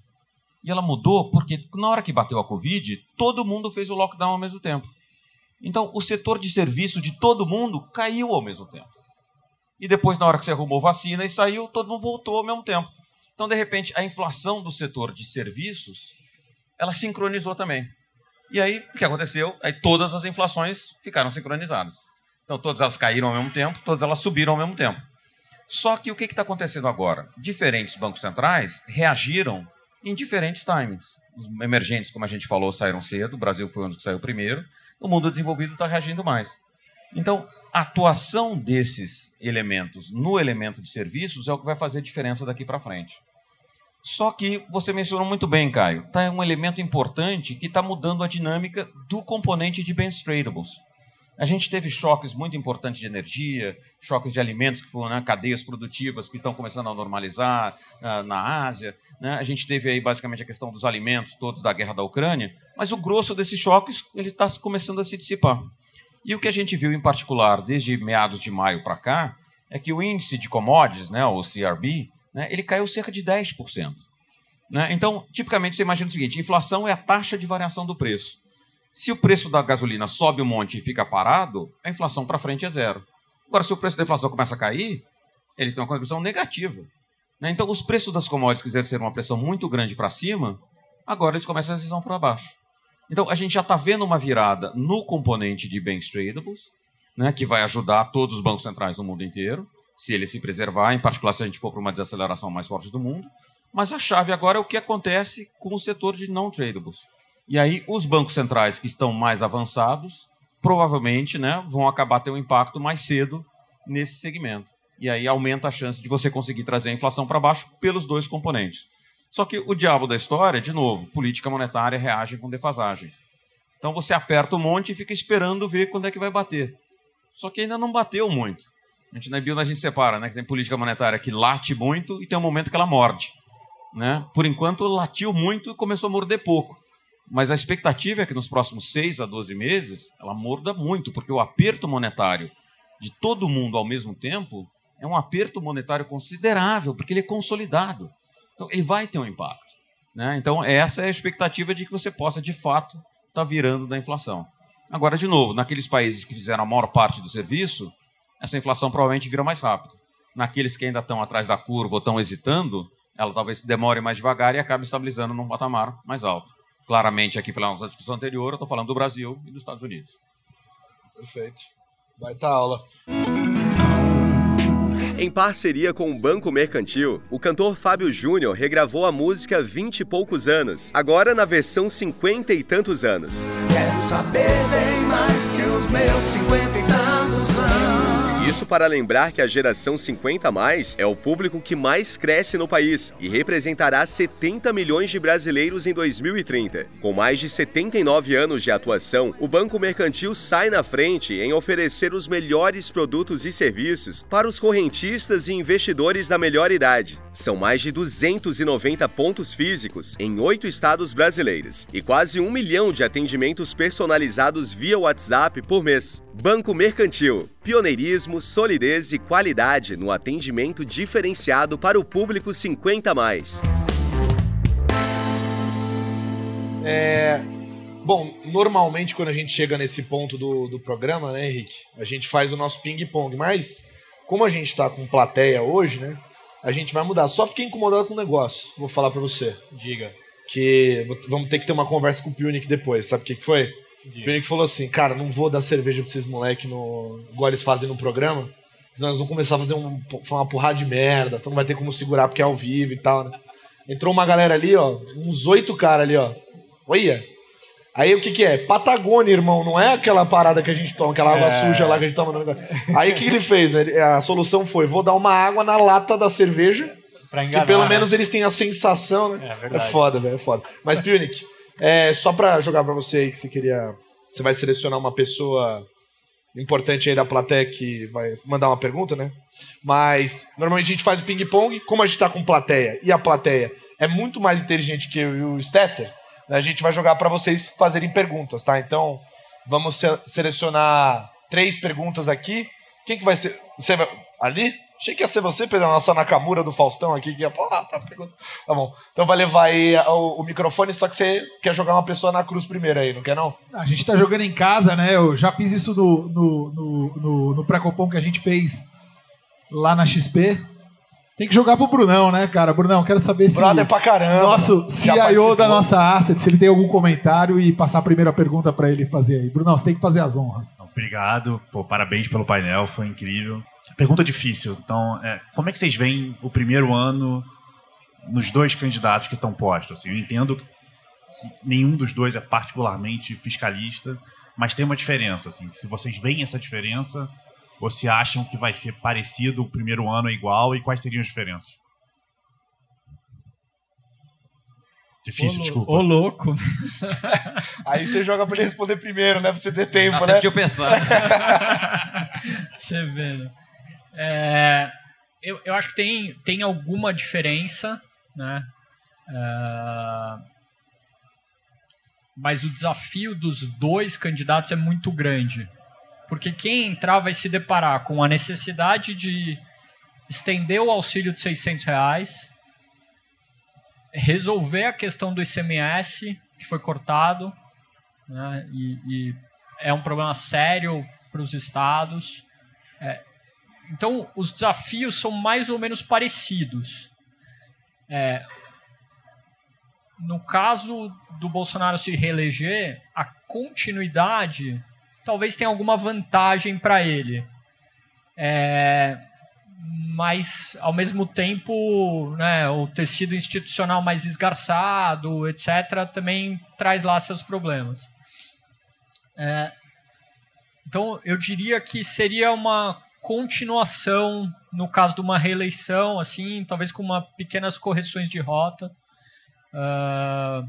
E ela mudou porque na hora que bateu a Covid, todo mundo fez o lockdown ao mesmo tempo. Então, o setor de serviço de todo mundo caiu ao mesmo tempo. E depois, na hora que você arrumou vacina e saiu, todo mundo voltou ao mesmo tempo. Então, de repente, a inflação do setor de serviços, ela sincronizou também. E aí, o que aconteceu? Aí todas as inflações ficaram sincronizadas. Então, todas elas caíram ao mesmo tempo, todas elas subiram ao mesmo tempo. Só que o que está acontecendo agora? Diferentes bancos centrais reagiram em diferentes timings. Os emergentes, como a gente falou, saíram cedo, o Brasil foi um dos que saiu primeiro, o mundo desenvolvido está reagindo mais. Então, a atuação desses elementos no elemento de serviços é o que vai fazer diferença daqui para frente. Só que você mencionou muito bem, Caio, tá um elemento importante que está mudando a dinâmica do componente de bens tradables. A gente teve choques muito importantes de energia, choques de alimentos, que foram né, cadeias produtivas que estão começando a normalizar uh, na Ásia. Né? A gente teve aí basicamente a questão dos alimentos todos da guerra da Ucrânia, mas o grosso desses choques ele está começando a se dissipar. E o que a gente viu em particular desde meados de maio para cá é que o índice de commodities, né, o CRB, né, ele caiu cerca de 10%. Né? Então, tipicamente, você imagina o seguinte: inflação é a taxa de variação do preço. Se o preço da gasolina sobe um monte e fica parado, a inflação para frente é zero. Agora, se o preço da inflação começa a cair, ele tem uma contribuição negativa. Né? Então, os preços das commodities que exerceram uma pressão muito grande para cima, agora eles começam a decisão para baixo. Então, a gente já está vendo uma virada no componente de bens tradables, né, que vai ajudar todos os bancos centrais no mundo inteiro se ele se preservar, em particular se a gente for para uma desaceleração mais forte do mundo. Mas a chave agora é o que acontece com o setor de não tradables. E aí os bancos centrais que estão mais avançados provavelmente né, vão acabar tendo um impacto mais cedo nesse segmento. E aí aumenta a chance de você conseguir trazer a inflação para baixo pelos dois componentes. Só que o diabo da história, de novo, política monetária reage com defasagens. Então você aperta um monte e fica esperando ver quando é que vai bater. Só que ainda não bateu muito. A gente, na Bio a gente separa, né? Que tem política monetária que late muito e tem um momento que ela morde. Né? Por enquanto, latiu muito e começou a morder pouco. Mas a expectativa é que nos próximos 6 a 12 meses ela morda muito, porque o aperto monetário de todo mundo ao mesmo tempo é um aperto monetário considerável, porque ele é consolidado. Então, ele vai ter um impacto. Né? Então, essa é a expectativa de que você possa, de fato, estar tá virando da inflação. Agora, de novo, naqueles países que fizeram a maior parte do serviço, essa inflação provavelmente vira mais rápido. Naqueles que ainda estão atrás da curva ou estão hesitando, ela talvez demore mais devagar e acabe estabilizando num patamar mais alto. Claramente, aqui pela nossa discussão anterior, eu estou falando do Brasil e dos Estados Unidos. Perfeito. Vai estar aula. Em parceria com o Banco Mercantil, o cantor Fábio Júnior regravou a música Vinte e Poucos Anos, agora na versão Cinquenta e Tantos Anos. Quero saber bem mais que os meus cinquenta e tantos anos. Isso para lembrar que a geração 50 mais é o público que mais cresce no país e representará 70 milhões de brasileiros em 2030. Com mais de 79 anos de atuação, o Banco Mercantil sai na frente em oferecer os melhores produtos e serviços para os correntistas e investidores da melhor idade. São mais de 290 pontos físicos em oito estados brasileiros e quase um milhão de atendimentos personalizados via WhatsApp por mês. Banco Mercantil. Pioneirismo, solidez e qualidade no atendimento diferenciado para o público 50 mais. É, bom, normalmente quando a gente chega nesse ponto do, do programa, né, Henrique, a gente faz o nosso ping-pong, mas como a gente está com plateia hoje, né, a gente vai mudar. Só fiquei incomodado com o negócio, vou falar para você. Diga. Que vamos ter que ter uma conversa com o Punic depois, sabe o que, que foi? O falou assim, cara, não vou dar cerveja pra esses moleque no... igual eles fazem no programa, senão eles vão começar a fazer um, uma porrada de merda, então não vai ter como segurar porque é ao vivo e tal, né? Entrou uma galera ali, ó, uns oito caras ali, ó. Olha. Aí o que que é? Patagônia, irmão, não é aquela parada que a gente toma, aquela água é... suja lá que a gente toma. No... Aí o que, que ele fez? Né? A solução foi, vou dar uma água na lata da cerveja, pra enganar, que pelo né? menos eles têm a sensação, né? É, é foda, velho, é foda. Mas, Punic, é, só para jogar para você aí que você queria. Você vai selecionar uma pessoa importante aí da plateia que vai mandar uma pergunta, né? Mas normalmente a gente faz o ping-pong, como a gente tá com plateia e a plateia é muito mais inteligente que eu e o Stetter, a gente vai jogar para vocês fazerem perguntas, tá? Então vamos se selecionar três perguntas aqui. Quem que vai ser? Você vai... ali? Achei que ia ser você, Pedro, a nossa Nakamura do Faustão aqui, que ia falar, ah, tá, tá bom. Então vai levar aí o, o, microfone, só que você quer jogar uma pessoa na cruz primeiro aí, não quer não? A gente tá jogando em casa, né? Eu já fiz isso no, no, no, no, no pré-copom que a gente fez lá na XP. Tem que jogar pro Brunão, né, cara? Brunão, quero saber se. Brother pra caramba. Nosso CIO da nossa Asset, se ele tem algum comentário e passar a primeira pergunta pra ele fazer aí. Brunão, você tem que fazer as honras. Obrigado, pô, parabéns pelo painel, foi incrível. Pergunta difícil, então, é, como é que vocês veem o primeiro ano nos dois candidatos que estão postos? Assim, eu entendo que nenhum dos dois é particularmente fiscalista, mas tem uma diferença. Assim, se vocês veem essa diferença, ou se acham que vai ser parecido, o primeiro ano é igual, e quais seriam as diferenças? Difícil, Ô, desculpa. Ô, louco. Aí você joga pra ele responder primeiro, né? Pra você ter tempo, Dá né? tempo de eu pensar. Você vê, né? É, eu, eu acho que tem, tem alguma diferença, né? É, mas o desafio dos dois candidatos é muito grande. Porque quem entrar vai se deparar com a necessidade de estender o auxílio de 600 reais, resolver a questão do ICMS, que foi cortado, né? e, e é um problema sério para os estados. É, então, os desafios são mais ou menos parecidos. É, no caso do Bolsonaro se reeleger, a continuidade talvez tenha alguma vantagem para ele. É, mas, ao mesmo tempo, né, o tecido institucional mais esgarçado, etc., também traz lá seus problemas. É, então, eu diria que seria uma continuação no caso de uma reeleição, assim, talvez com uma pequenas correções de rota. Uh,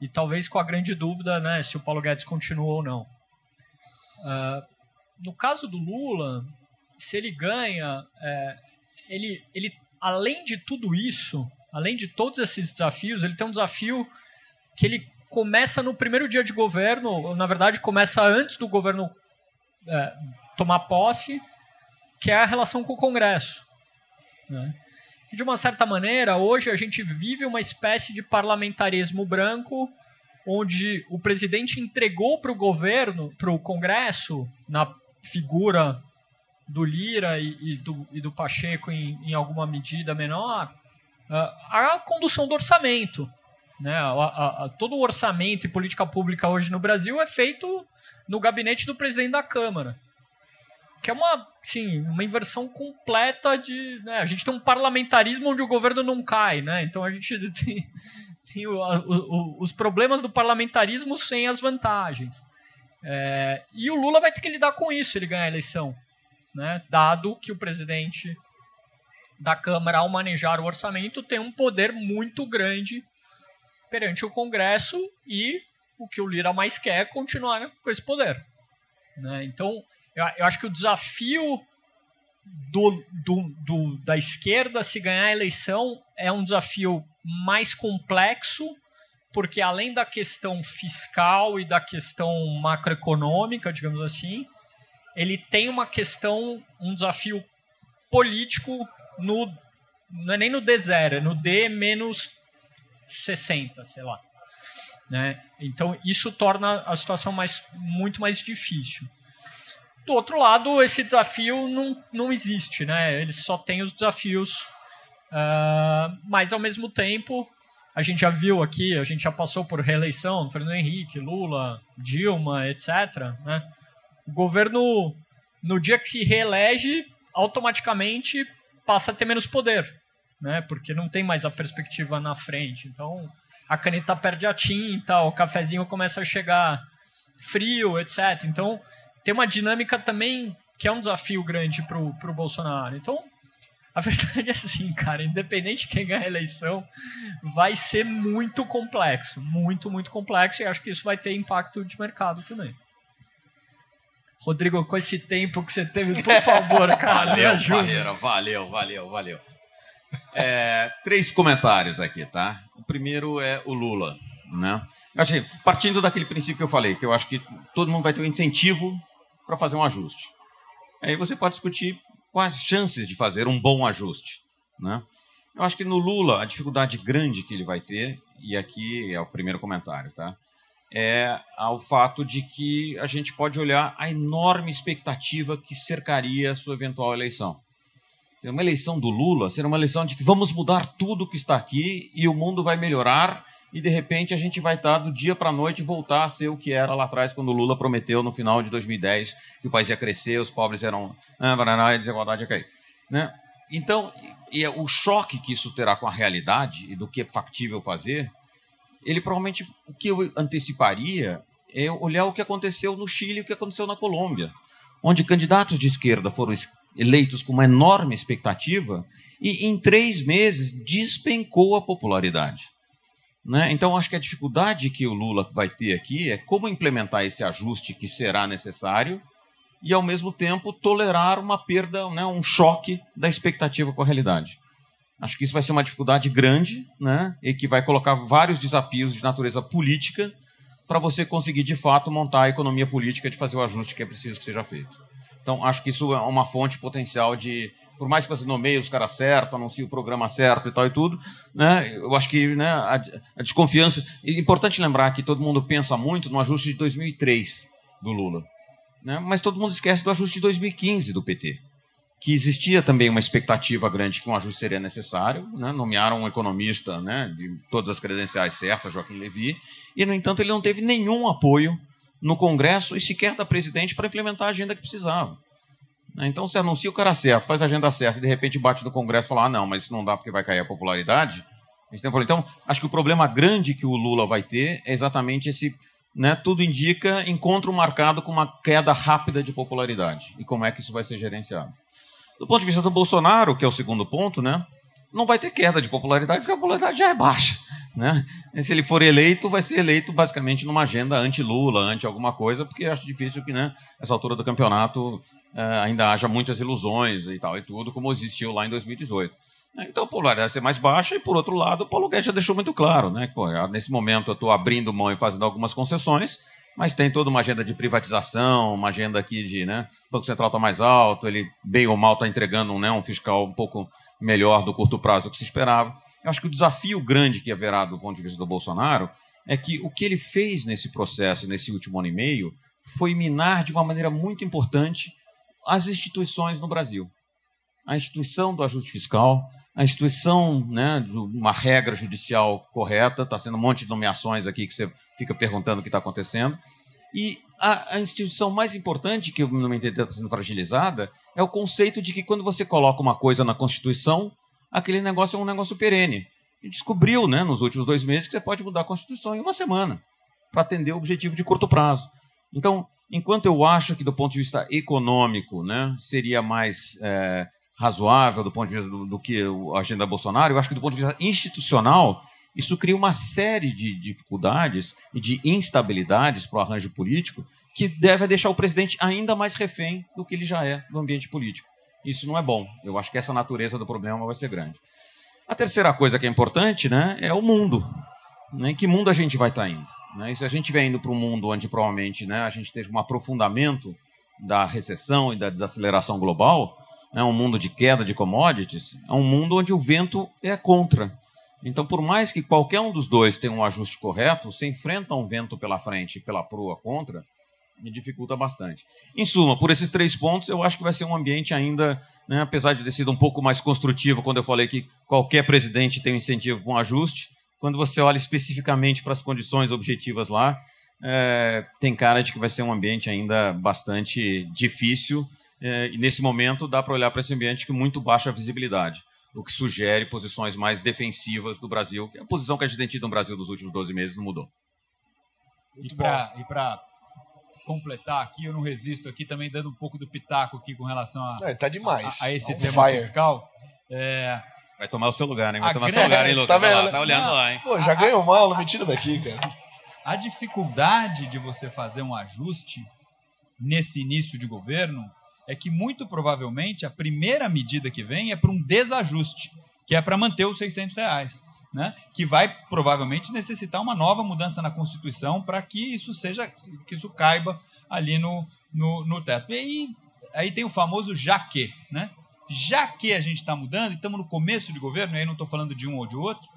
e talvez com a grande dúvida né, se o Paulo Guedes continua ou não. Uh, no caso do Lula, se ele ganha, é, ele, ele, além de tudo isso, além de todos esses desafios, ele tem um desafio que ele começa no primeiro dia de governo, ou, na verdade começa antes do governo é, tomar posse, que é a relação com o Congresso. Né? Que, de uma certa maneira, hoje a gente vive uma espécie de parlamentarismo branco, onde o presidente entregou para o governo, para o Congresso, na figura do Lira e, e, do, e do, Pacheco em, em, alguma medida menor, a condução do orçamento. Né? A, a, a, todo o orçamento e política pública hoje no Brasil é feito no gabinete do presidente da Câmara. Que é uma, sim, uma inversão completa de. Né? A gente tem um parlamentarismo onde o governo não cai, né? Então a gente tem, tem o, o, os problemas do parlamentarismo sem as vantagens. É, e o Lula vai ter que lidar com isso ele ganhar a eleição. Né? Dado que o presidente da Câmara, ao manejar o orçamento, tem um poder muito grande perante o Congresso e o que o Lira mais quer é continuar com esse poder. Né? Então, eu, eu, acho que o desafio do, do, do, da esquerda se ganhar a eleição é um desafio mais complexo, porque além da questão fiscal e da questão macroeconômica, digamos assim, ele tem uma questão, um desafio político no não é nem no D0, é no D menos 60, sei lá. Né? Então isso torna a situação mais, muito mais difícil. Do outro lado, esse desafio não, não existe, né? Ele só tem os desafios, uh, mas ao mesmo tempo a gente já viu aqui, a gente já passou por reeleição, Fernando Henrique, Lula, Dilma, etc. Né? O governo, no dia que se reelege, automaticamente passa a ter menos poder, né? Porque não tem mais a perspectiva na frente. Então, a caneta perde a tinta, o cafezinho começa a chegar frio, etc. Então, tem uma dinâmica também que é um desafio grande pro, pro Bolsonaro. Então, a verdade é assim, cara, independente de quem ganhar a eleição, vai ser muito complexo, muito, muito complexo, e acho que isso vai ter impacto de mercado também. Rodrigo, com esse tempo que você teve, por favor, cara, me Valeu, ajuda. valeu, valeu, valeu, valeu. É, três comentários aqui, tá? O primeiro é o Lula, né? Achei, partindo daquele princípio que eu falei, que eu acho que todo mundo vai ter um incentivo para fazer um ajuste. Aí você pode discutir quais chances de fazer um bom ajuste, né? Eu acho que no Lula a dificuldade grande que ele vai ter, e aqui é o primeiro comentário, tá? É ao fato de que a gente pode olhar a enorme expectativa que cercaria a sua eventual eleição. uma eleição do Lula ser uma eleição de que vamos mudar tudo que está aqui e o mundo vai melhorar e de repente a gente vai estar do dia para a noite voltar a ser o que era lá atrás quando o Lula prometeu no final de 2010 que o país ia crescer, os pobres eram ah, a desigualdade ia cair, né? Então, e o choque que isso terá com a realidade e do que é factível fazer, ele provavelmente o que eu anteciparia é olhar o que aconteceu no Chile e o que aconteceu na Colômbia, onde candidatos de esquerda foram eleitos com uma enorme expectativa e em três meses despencou a popularidade. Né? Então, acho que a dificuldade que o Lula vai ter aqui é como implementar esse ajuste que será necessário e, ao mesmo tempo, tolerar uma perda, né, um choque da expectativa com a realidade. Acho que isso vai ser uma dificuldade grande né, e que vai colocar vários desafios de natureza política para você conseguir, de fato, montar a economia política de fazer o ajuste que é preciso que seja feito. Então, acho que isso é uma fonte potencial de, por mais que você nomeie os caras certos, anuncie o programa certo e tal e tudo, né, eu acho que né, a, a desconfiança. É importante lembrar que todo mundo pensa muito no ajuste de 2003 do Lula, né, mas todo mundo esquece do ajuste de 2015 do PT, que existia também uma expectativa grande que um ajuste seria necessário. Né, nomearam um economista né, de todas as credenciais certas, Joaquim Levy, e, no entanto, ele não teve nenhum apoio no Congresso e sequer da presidente para implementar a agenda que precisava. Né, então, se anuncia o cara certo, faz a agenda certa e de repente bate no Congresso e fala: ah, não, mas isso não dá porque vai cair a popularidade. Então, acho que o problema grande que o Lula vai ter é exatamente esse. Né, tudo indica encontro marcado com uma queda rápida de popularidade. E como é que isso vai ser gerenciado? Do ponto de vista do Bolsonaro, que é o segundo ponto, né, não vai ter queda de popularidade, porque a popularidade já é baixa. Né? E se ele for eleito, vai ser eleito basicamente numa agenda anti-Lula, anti alguma coisa, porque acho difícil que, né, nessa altura do campeonato, eh, ainda haja muitas ilusões e tal e tudo, como existiu lá em 2018. Então a popularidade vai ser mais baixa, e por outro lado, o Paulo Guedes já deixou muito claro, né? Pô, nesse momento eu estou abrindo mão e fazendo algumas concessões, mas tem toda uma agenda de privatização, uma agenda aqui de, né? O Banco Central está mais alto, ele bem ou mal está entregando né, um fiscal um pouco melhor do curto prazo do que se esperava. Eu acho que o desafio grande que haverá do ponto de vista do Bolsonaro é que o que ele fez nesse processo, nesse último ano e meio, foi minar de uma maneira muito importante as instituições no Brasil. A instituição do ajuste fiscal, a instituição né, de uma regra judicial correta, está sendo um monte de nomeações aqui que você fica perguntando o que está acontecendo. E a, a, instituição mais importante, que no meu entender está sendo fragilizada, é o conceito de que quando você coloca uma coisa na Constituição, aquele negócio é um negócio perene. E descobriu, né, nos últimos dois meses, que você pode mudar a Constituição em uma semana para atender o objetivo de curto prazo. Então, enquanto eu acho que do ponto de vista econômico, né, seria mais é, razoável do ponto de vista do, do, que a agenda Bolsonaro, eu acho que do ponto de vista institucional isso cria uma série de dificuldades e de instabilidades para o arranjo político que deve deixar o presidente ainda mais refém do que ele já é no ambiente político. Isso não é bom. Eu acho que essa natureza do problema vai ser grande. A terceira coisa que é importante né, é o mundo. Né, em que mundo a gente vai estar indo? Né? E se a gente estiver indo para um mundo onde provavelmente né, a gente esteja um aprofundamento da recessão e da desaceleração global, né, um mundo de queda de commodities, é um mundo onde o vento é contra. Então, por mais que qualquer um dos dois tenha um ajuste correto, se enfrenta um vento pela frente e pela proa contra, me dificulta bastante. Em suma, por esses três pontos, eu acho que vai ser um ambiente ainda, né, apesar de ter sido um pouco mais construtivo quando eu falei que qualquer presidente tem um incentivo com um ajuste, quando você olha especificamente para as condições objetivas lá, é, tem cara de que vai ser um ambiente ainda bastante difícil, é, e nesse momento dá para olhar para esse ambiente com muito baixa visibilidade, o que sugere posições mais defensivas do Brasil, que é a posição que a gente tem tido no Brasil nos últimos 12 meses não mudou. Muito e para completar aqui, eu não resisto aqui também dando um pouco do pitaco aqui com relação a, é, tá demais. a, a esse tema fire. fiscal. É, Vai tomar o seu lugar, né? Vai a tomar o seu lugar, hein, Lucas? Tá, vendo? Lá, tá olhando não, lá, hein? Pô, já ganhou mal, não me tira daqui, cara. A dificuldade de você fazer um ajuste nesse início de governo é que, muito provavelmente, a primeira medida que vem é para um desajuste, que é para manter os 600 reais né, que vai provavelmente necessitar uma nova mudança na Constituição para que isso seja que isso caiba ali no, no, no teto. E aí, aí tem o famoso já que, né? Já que a gente está mudando e estamos no começo de governo, e aí não estou falando de um ou de outro,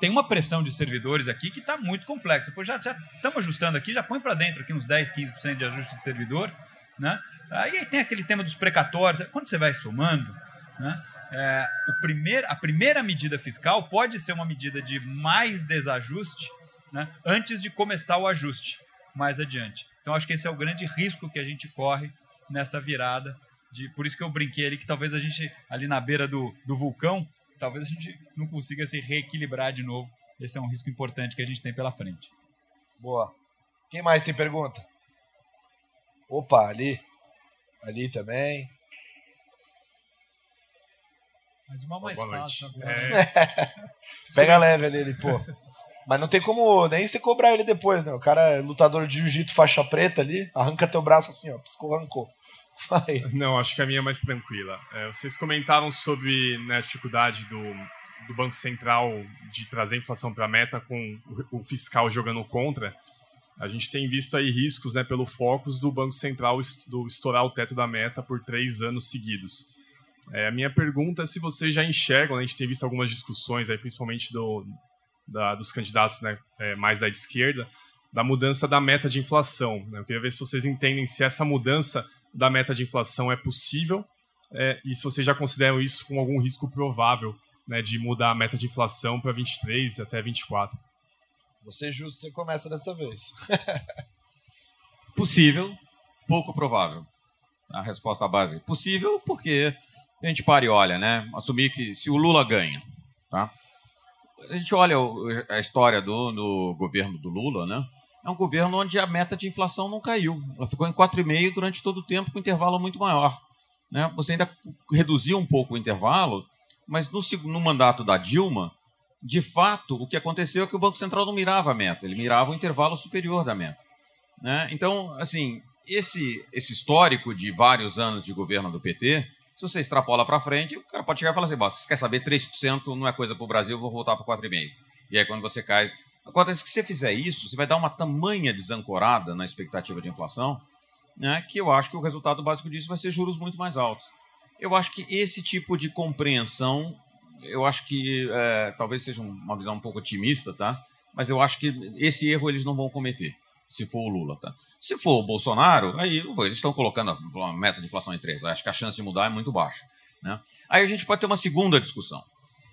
tem uma pressão de servidores aqui que está muito complexa. Pois já estamos ajustando aqui, já põe para dentro aqui uns 10, 15% de ajuste de servidor. Né? Aí tem aquele tema dos precatórios. Quando você vai somando, né? é, o a primeira medida fiscal pode ser uma medida de mais desajuste né, antes de começar o ajuste mais adiante. Então, acho que esse é o grande risco que a gente corre nessa virada. De, por isso que eu brinquei ali que talvez a gente, ali na beira do, do vulcão, talvez a gente não consiga se reequilibrar de novo. Esse é um risco importante que a gente tem pela frente. Boa. Quem mais tem pergunta? Opa, ali. Ali também. Mas uma mais Boa fácil noite. agora. É. Pega leve ali, ele, pô. Mas não tem como nem você cobrar ele depois, né? O cara é lutador de jiu-jitsu faixa preta ali, arranca teu braço assim, ó, piscou, arrancou. Vai. Não, acho que a minha é mais tranquila. É, vocês comentaram sobre né, a dificuldade do, do Banco Central de trazer a inflação para a meta com o, o fiscal jogando contra. A gente tem visto aí riscos né, pelo focus do Banco Central do estourar o teto da meta por três anos seguidos. É, a minha pergunta é se vocês já enxergam, né, a gente tem visto algumas discussões, aí, principalmente do, da- dos candidatos né, é, mais da esquerda, da mudança da meta de inflação. né? Eu queria ver se vocês entendem se essa mudança da meta de inflação é possível é, e se vocês já consideram isso com algum risco provável né, de mudar a meta de inflação para 23 até 24. Você justo, você começa dessa vez. Possível, pouco provável. A resposta base. Possível porque a gente para e olha, né? Assumir que se o Lula ganha, tá? A gente olha a história do, do governo do Lula, né? É um governo onde a meta de inflação não caiu. Ela ficou em 4,5 durante todo o tempo, com um intervalo muito maior. Né? Você ainda reduziu um pouco o intervalo, mas no, no mandato da Dilma, de fato, o que aconteceu é que o Banco Central não mirava a meta, ele mirava o intervalo superior da meta. Né? Então, assim, esse, esse histórico de vários anos de governo do PT, se você extrapola para frente, o cara pode chegar e falar assim: "Bom, você quer saber, 3% não é coisa para o Brasil, vou voltar para 4,5%. E aí, quando você cai. Acontece que se você fizer isso, você vai dar uma tamanha desancorada na expectativa de inflação, né, que eu acho que o resultado básico disso vai ser juros muito mais altos. Eu acho que esse tipo de compreensão, eu acho que é, talvez seja uma visão um pouco otimista, tá? Mas eu acho que esse erro eles não vão cometer, se for o Lula, tá? Se for o Bolsonaro, aí eles estão colocando a meta de inflação em 3. Acho que a chance de mudar é muito baixa. Né? Aí a gente pode ter uma segunda discussão,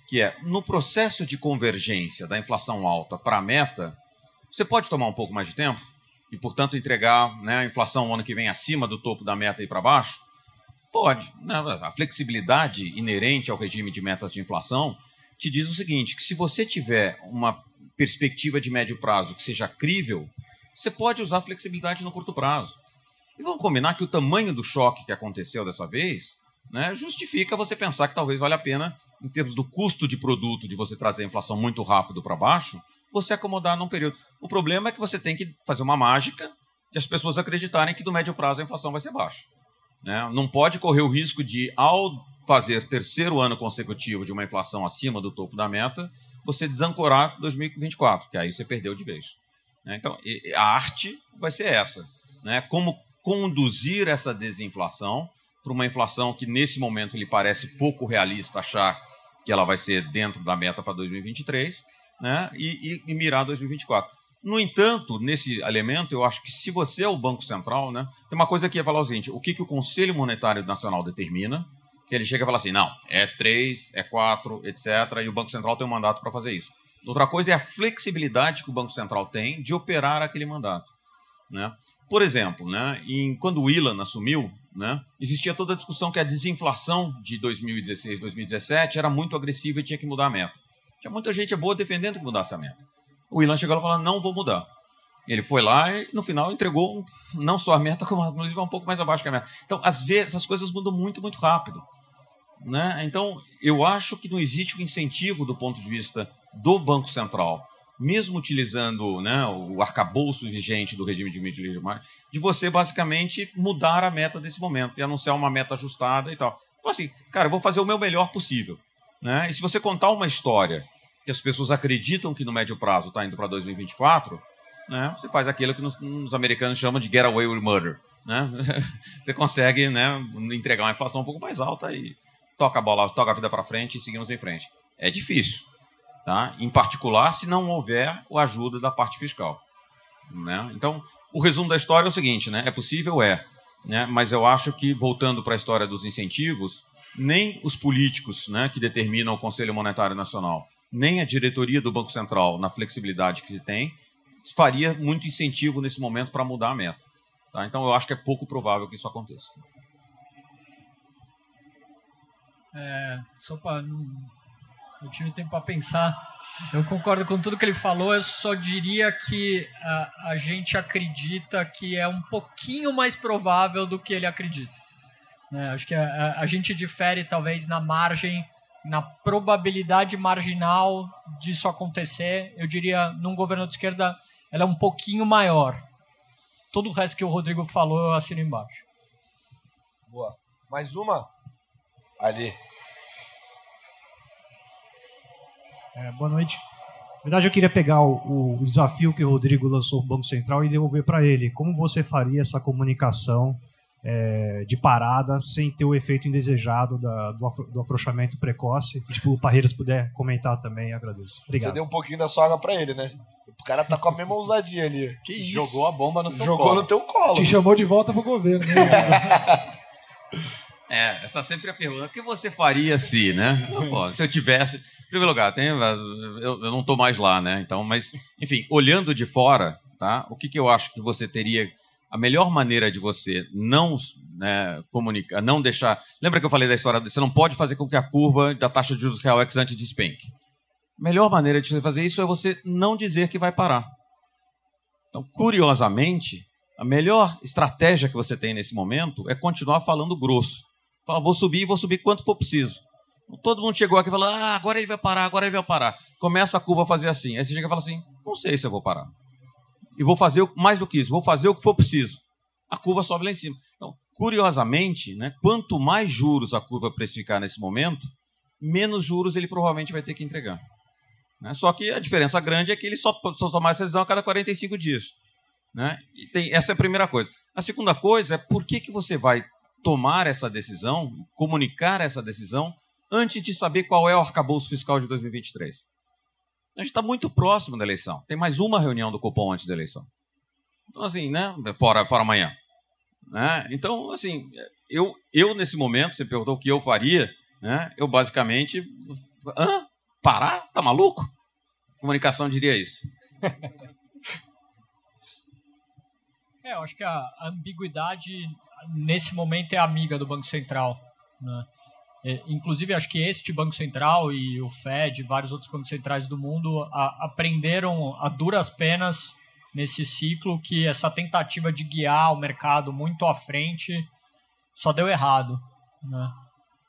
que é no processo de convergência da inflação alta para a meta, você pode tomar um pouco mais de tempo e, portanto, entregar né, a inflação ano que vem acima do topo da meta e para baixo? Pode. Né? A flexibilidade inerente ao regime de metas de inflação te diz o seguinte: que se você tiver uma perspectiva de médio prazo que seja crível, você pode usar flexibilidade no curto prazo. E vamos combinar que o tamanho do choque que aconteceu dessa vez né, justifica você pensar que talvez valha a pena, em termos do custo de produto, de você trazer a inflação muito rápido para baixo, você acomodar num período. O problema é que você tem que fazer uma mágica de as pessoas acreditarem que no médio prazo a inflação vai ser baixa. Né? Não pode correr o risco de, ao fazer terceiro ano consecutivo de uma inflação acima do topo da meta, você desancorar 2024, que aí você perdeu de vez. Né? Então, a arte vai ser essa. Né? Como conduzir essa desinflação para uma inflação que, nesse momento, lhe parece pouco realista achar que ela vai ser dentro da meta para 2023 né? e, e, e mirar 2024. No entanto, nesse elemento, eu acho que se você é o Banco Central, né, tem uma coisa que ia falar o seguinte: o que, que o Conselho Monetário Nacional determina, que ele chega e fala assim, não, é 3, é 4, etc., e o Banco Central tem um mandato para fazer isso. Outra coisa é a flexibilidade que o Banco Central tem de operar aquele mandato. Né? Por exemplo, né, em, quando o Ilan assumiu, né, existia toda a discussão que a desinflação de 2016, 2017 era muito agressiva e tinha que mudar a meta. Tinha muita gente boa defendendo que mudasse a meta. O Ilan chegou lá e falou: não vou mudar. Ele foi lá e, no final, entregou não só a meta, como inclusive um pouco mais abaixo que a meta. Então, às vezes, as coisas mudam muito, muito rápido. Né? Então, eu acho que não existe um incentivo do ponto de vista do Banco Central, mesmo utilizando né, o arcabouço vigente do regime de medida de você basicamente mudar a meta desse momento e anunciar uma meta ajustada e tal. Então, assim, cara, eu vou fazer o meu melhor possível. Né? E se você contar uma história que as pessoas acreditam que no médio prazo está indo para 2024, né, você faz aquilo que nos, nos, americanos chamam de get away with murder. Né? você consegue né, entregar uma inflação um pouco mais alta e toca a bola, toca a vida para frente e seguimos em frente. É difícil, tá? Em particular, se não houver a ajuda da parte fiscal, né? Então, o resumo da história é o seguinte, né? É possível, é, né? Mas eu acho que voltando para a história dos incentivos, nem os políticos né, que determinam o Conselho Monetário Nacional, nem a diretoria do Banco Central, na flexibilidade que se tem, faria muito incentivo nesse momento para mudar a meta. Tá? Então, eu acho que é pouco provável que isso aconteça. É, só para eu tive tempo para pensar. Eu concordo com tudo que ele falou. Eu só diria que a, a gente acredita que é um pouquinho mais provável do que ele acredita. Né? Acho que a, a, a gente difere talvez na margem, na probabilidade marginal disso acontecer. Eu diria, num governo de esquerda, ela é um pouquinho maior. Todo o resto que o Rodrigo falou, eu assino embaixo. Boa. Mais uma? Ali. É, boa noite. Na verdade, eu queria pegar o, o desafio que o Rodrigo lançou para o Banco Central e devolver para ele. Como você faria essa comunicação é, de parada sem ter o efeito indesejado da, do, afro, do, afrouxamento precoce? Tipo, o Parreiras puder comentar também, agradeço. Obrigado. Você deu um pouquinho da sua água para ele, né? O cara tá com a mesma ousadia ali. Que isso? Jogou a bomba no seu Jogou colo. no teu colo. Te chamou de volta pro governo. Né? É, essa sempre é a pergunta. O que você faria se, né? Pô, se eu tivesse. Em primeiro lugar, tem, eu, eu não estou mais lá, né? Então, mas, enfim, olhando de fora, tá? O que, que eu acho que você teria. A melhor maneira de você não né, comunicar, não deixar. Lembra que eu falei da história? Você não pode fazer com que a curva da taxa de juros real ex ante despenque. A melhor maneira de você fazer isso é você não dizer que vai parar. Então, curiosamente, a melhor estratégia que você tem nesse momento é continuar falando grosso. Fala, vou subir vou subir quanto for preciso. Todo mundo chegou aqui e falou: ah, agora ele vai parar, agora ele vai parar. Começa a curva a fazer assim. Aí você chega e fala assim: não sei se eu vou parar. E vou fazer mais do que isso, vou fazer o que for preciso. A curva sobe lá em cima. Então, curiosamente, né, quanto mais juros a curva precificar nesse momento, menos juros ele provavelmente vai ter que entregar. Né? Só que a diferença grande é que ele só, só toma essa decisão a cada 45 dias. Né? E tem, essa é a primeira coisa. A segunda coisa é por que, que você vai tomar essa decisão, comunicar essa decisão, antes de saber qual é o arcabouço fiscal de 2023. A gente está muito próximo da eleição. Tem mais uma reunião do Copom antes da eleição. Então, assim, né? Fora, fora amanhã. Né? Então, assim, eu, eu nesse momento, você perguntou o que eu faria, né? Eu basicamente. Hã? Parar? Tá maluco? Comunicação diria isso. É, eu acho que a ambiguidade nesse momento é amiga do Banco Central. Né? É, inclusive, acho que este Banco Central e o Fed e vários outros bancos centrais do mundo a, aprenderam a duras penas nesse ciclo que essa tentativa de guiar o mercado muito à frente só deu errado. Né?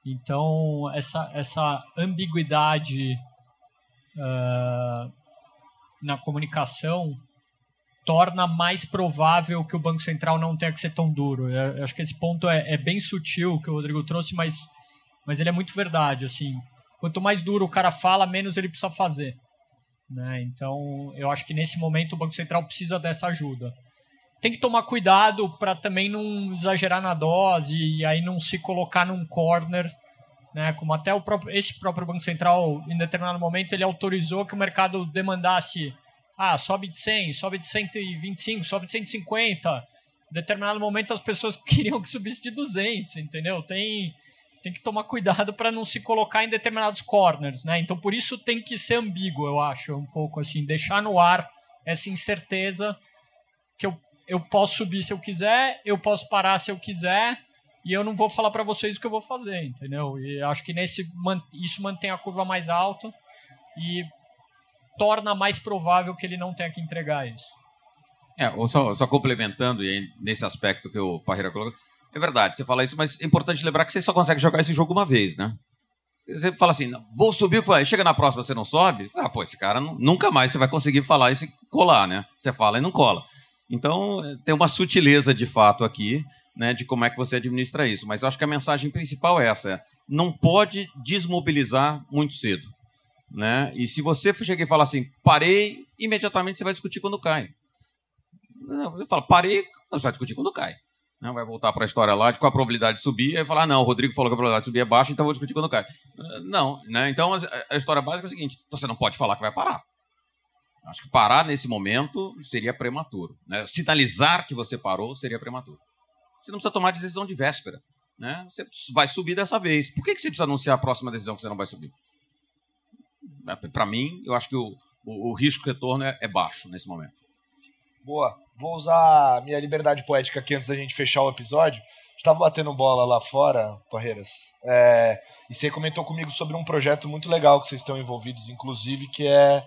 Então, essa, essa ambiguidade uh, na comunicação torna mais provável que o Banco Central não tenha que ser tão duro. Eu acho que esse ponto é, é, bem sutil que o Rodrigo trouxe, mas, mas ele é muito verdade. Assim, quanto mais duro o cara fala, menos ele precisa fazer. Né? Então, eu acho que nesse momento o Banco Central precisa dessa ajuda. Tem que tomar cuidado para também não exagerar na dose e aí não se colocar num corner, né? Como até o próprio, esse próprio Banco Central, em determinado momento, ele autorizou que o mercado demandasse ah, sobe de 100, sobe de 125, sobe de 150. Em determinado momento as pessoas queriam que subisse de 200, entendeu? Tem, tem que tomar cuidado para não se colocar em determinados corners, né? Então por isso tem que ser ambíguo, eu acho, um pouco assim, deixar no ar essa incerteza que eu, eu posso subir se eu quiser, eu posso parar se eu quiser, e eu não vou falar para vocês o que eu vou fazer, entendeu? E acho que nesse isso mantém a curva mais alta e torna mais provável que ele não tenha que entregar isso. É, só, só complementando e nesse aspecto que o Parreira colocou, é verdade, você fala isso, mas é importante lembrar que você só consegue jogar esse jogo uma vez, né? Você fala assim, vou subir, chega na próxima você não sobe, ah, pô, esse cara nunca mais você vai conseguir falar e colar, né? Você fala e não cola. Então, tem uma sutileza de fato aqui, né, de como é que você administra isso. Mas acho que a mensagem principal é essa: é, não pode desmobilizar muito cedo. Né? E se você chegar e falar assim, parei, imediatamente você vai discutir quando cai. Não, você fala, parei, você vai discutir quando cai. Não, vai voltar para a história lá de qual a probabilidade de subir, aí falar, ah, não, o Rodrigo falou que a probabilidade de subir é baixa, então vou discutir quando cai. Não, né? Então a, a história básica é a seguinte: então você não pode falar que vai parar. Acho que parar nesse momento seria prematuro. Né? Sinalizar que você parou seria prematuro. Você não precisa tomar decisão de véspera. né, você vai subir dessa vez. Por que, que você precisa anunciar a próxima decisão que você não vai subir? Para mim, eu acho que o, o, o risco-retorno é, é baixo nesse momento. Boa. Vou usar minha liberdade poética aqui antes da gente fechar o episódio. Estava batendo bola lá fora, Parreiras, é, e você comentou comigo sobre um projeto muito legal que vocês estão envolvidos, inclusive, que é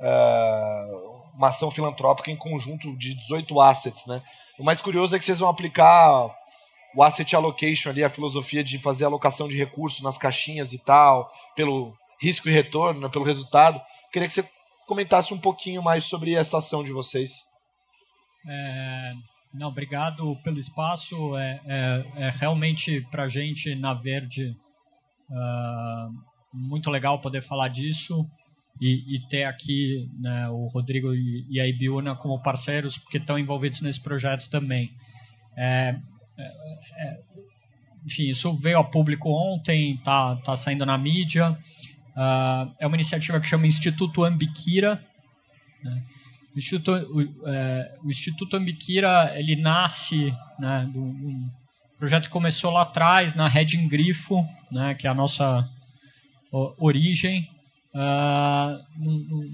uh, uma ação filantrópica em conjunto de 18 assets, né? O mais curioso é que vocês vão aplicar o asset allocation ali, a filosofia de fazer alocação de recursos nas caixinhas e tal, pelo risco e retorno, né, pelo resultado. Queria que você comentasse um pouquinho mais sobre essa ação de vocês. É, não, obrigado pelo espaço. É, é, é realmente para a gente na Verde uh, muito legal poder falar disso e, e ter aqui né, o Rodrigo e, e, a Ibiúna como parceiros, porque estão envolvidos nesse projeto também. É, é, é, enfim, isso veio a público ontem, está tá saindo na mídia. Uh, é uma iniciativa que chama Instituto Ambiquira. Né? O Instituto, o, é, o Instituto ele nasce né, um projeto que começou lá atrás, na Reding Grifo, né, que é a nossa origem, uh,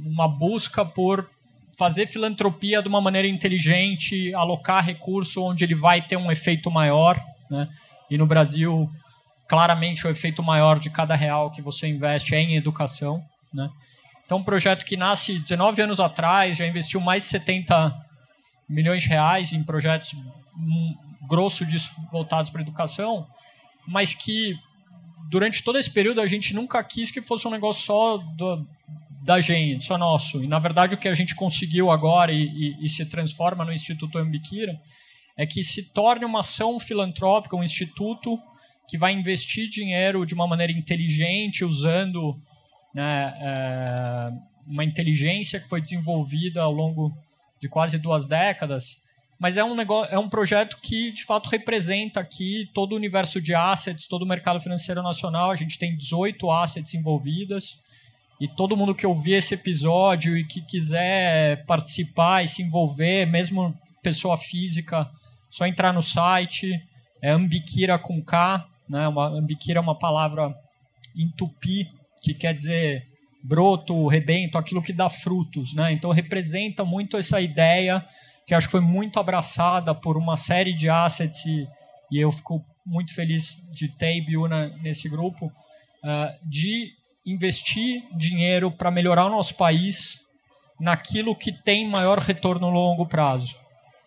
uma busca por fazer filantropia de uma maneira inteligente, alocar recurso onde ele vai ter um efeito maior. Né? E no Brasil, claramente, o efeito maior de cada real que você investe é em educação. Né? Então, um projeto que nasce 19 anos atrás, já investiu mais de 70 milhões de reais em projetos um, grosso disso voltados para a educação, mas que durante todo esse período a gente nunca quis que fosse um negócio só do, da gente, só nosso. E na verdade o que a gente conseguiu agora e, e, e se transforma no Instituto Ambiquira é que se torne uma ação filantrópica, um instituto que vai investir dinheiro de uma maneira inteligente, usando né, é, uma inteligência que foi desenvolvida ao longo de quase duas décadas mas é um negócio, é um projeto que de fato representa aqui todo o universo de assets, todo o mercado financeiro nacional. A gente tem 18 assets envolvidas e todo mundo que ouvir esse episódio e que quiser participar e se envolver, mesmo pessoa física, só entrar no site, é Ambiquira com K, né? Uma, Ambiquira é uma palavra em tupi que quer dizer broto, rebento, aquilo que dá frutos, né? Então representa muito essa ideia que acho que foi muito abraçada por uma série de assets e, e eu fico muito feliz de ter Biuna nesse grupo, uh, de investir dinheiro para melhorar o nosso país naquilo que tem maior retorno no longo prazo,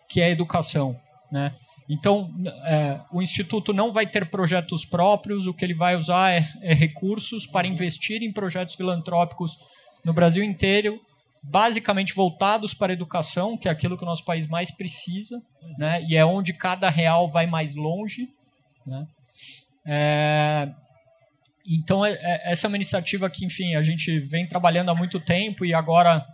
que é a educação. Né? Então, é, o Instituto não vai ter projetos próprios, o que ele vai usar é, é recursos para investir em projetos filantrópicos no Brasil inteiro basicamente voltados para a educação, que é aquilo que o nosso país mais precisa, né? E é onde cada real vai mais longe, né? É... Então, é, é, essa é uma iniciativa que, enfim, a gente vem trabalhando há muito tempo e agora,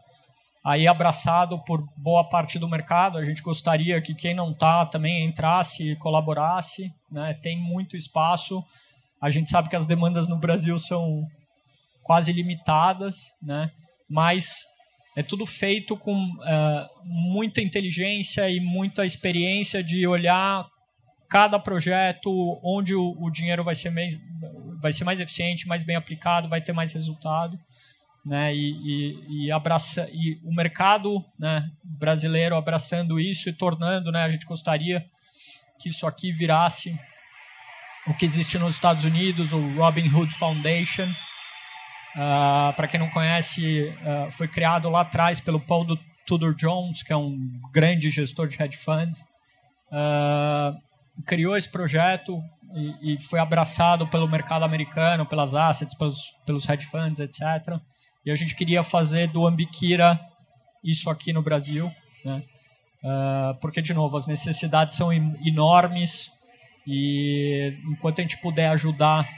aí abraçado por boa parte do mercado, a gente gostaria que quem não está também entrasse e colaborasse. Né? Tem muito espaço. A gente sabe que as demandas no Brasil são quase limitadas, né? mas é tudo feito com uh, muita inteligência e muita experiência de olhar cada projeto, onde o, o dinheiro vai ser, mais, vai ser mais eficiente, mais bem aplicado, vai ter mais resultado. Né, e, e, e, abraça, e o mercado né, brasileiro abraçando isso e tornando, né, a gente gostaria que isso aqui virasse o que existe nos Estados Unidos, o Robin Hood Foundation, Uh, Para quem não conhece, uh, foi criado lá atrás pelo Paul Tudor Jones, que é um grande gestor de hedge funds. Uh, criou esse projeto e, e, foi abraçado pelo mercado americano, pelas assets, pelos, pelos hedge funds, etc. E a gente queria fazer do Ambikira isso aqui no Brasil, né? porque, de novo, as necessidades são enormes e enquanto a gente puder ajudar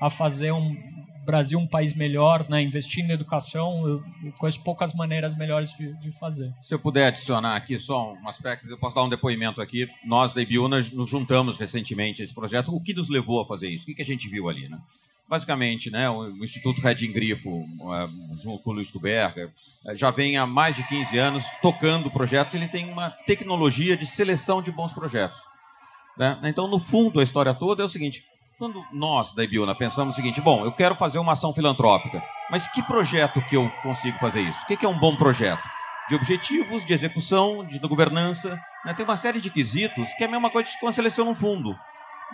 a fazer um, Brasil um país melhor, né, investindo em educação, eu, conheço poucas maneiras melhores de, de, fazer. Se eu puder adicionar aqui só um aspecto, eu posso dar um depoimento aqui. Nós da Ibiúna nos juntamos recentemente a esse projeto. O que nos levou a fazer isso? O que a gente viu ali, né? Basicamente, né, o Instituto Reding Grifo, uh, junto com o Luiz Tuberga, uh, já vem há mais de 15 anos tocando projetos. Ele tem uma tecnologia de seleção de bons projetos. Né? Então, no fundo, a história toda é o seguinte: quando nós, da Ibiúna, pensamos o seguinte, bom, eu quero fazer uma ação filantrópica, mas que projeto que eu consigo fazer isso? O que é um bom projeto? De objetivos, de execução, de governança, né? tem uma série de quesitos que é a mesma coisa que quando seleciona um fundo.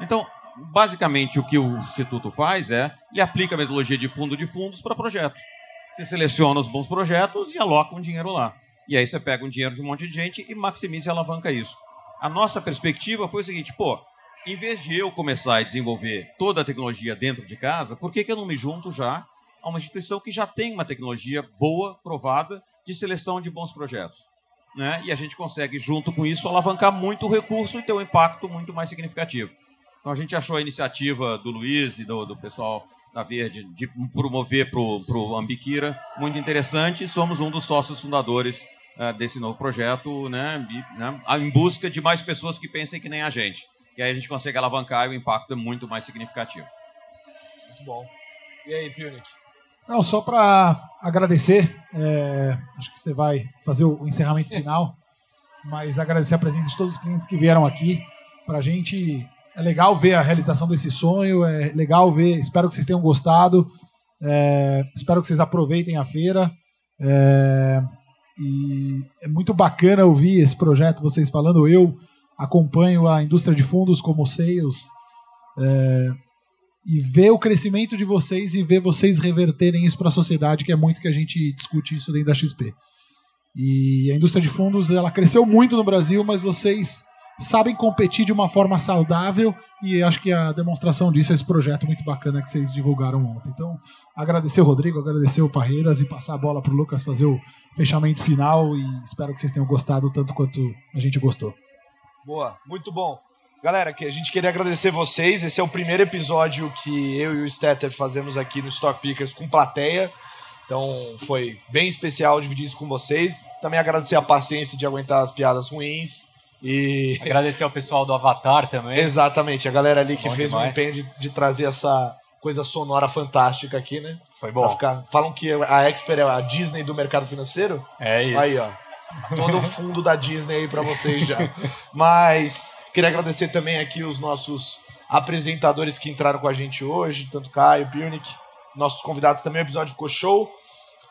Então, basicamente, o que o Instituto faz é, ele aplica a metodologia de fundo de fundos para projetos. Você seleciona os bons projetos e aloca um dinheiro lá. E aí você pega um dinheiro de um monte de gente e maximiza e alavanca isso. A nossa perspectiva foi o seguinte, pô, em vez de eu começar a desenvolver toda a tecnologia dentro de casa, por que, que eu não me junto já a uma instituição que já tem uma tecnologia boa, provada, de seleção de bons projetos? Né? E a gente consegue, junto com isso, alavancar muito o recurso e ter um impacto muito mais significativo. Então a gente achou a iniciativa do Luiz e do, do pessoal da Verde de promover para o Ambiquira muito interessante e somos um dos sócios fundadores uh, desse novo projeto, né, e, né, em busca de mais pessoas que pensem que nem a gente. E aí a gente consegue alavancar e o impacto é muito mais significativo. Muito bom. E aí, Punic? Não, só para agradecer, é, acho que você vai fazer o encerramento final, mas agradecer a presença de todos os clientes que vieram aqui. Para a gente é legal ver a realização desse sonho, é legal ver, espero que vocês tenham gostado, é, espero que vocês aproveitem a feira. É, e é muito bacana ouvir esse projeto, vocês falando. Eu acompanho a indústria de fundos como sales é, e ver o crescimento de vocês e ver vocês reverterem isso para a sociedade, que é muito que a gente discute isso dentro da XP. E a indústria de fundos ela cresceu muito no Brasil, mas vocês sabem competir de uma forma saudável e acho que a demonstração disso é esse projeto muito bacana que vocês divulgaram ontem. Então, agradecer o Rodrigo, agradecer o Parreiras e passar a bola para o Lucas fazer o fechamento final e espero que vocês tenham gostado tanto quanto a gente gostou. Boa, muito bom. Galera, a gente queria agradecer vocês. Esse é o primeiro episódio que eu e o Stetter fazemos aqui no Stock Pickers com plateia. Então foi bem especial dividir isso com vocês. Também agradecer a paciência de aguentar as piadas ruins. E... Agradecer ao pessoal do Avatar também. Exatamente, a galera ali que bom fez o um empenho de, de, trazer essa coisa sonora fantástica aqui, né? Foi bom. Ficar... Falam que a Expert é a Disney do mercado financeiro. É isso. Aí, ó todo o fundo da Disney aí para vocês já. Mas queria agradecer também aqui os nossos apresentadores que entraram com a gente hoje, tanto Caio, Punic, nossos convidados também, o episódio ficou show.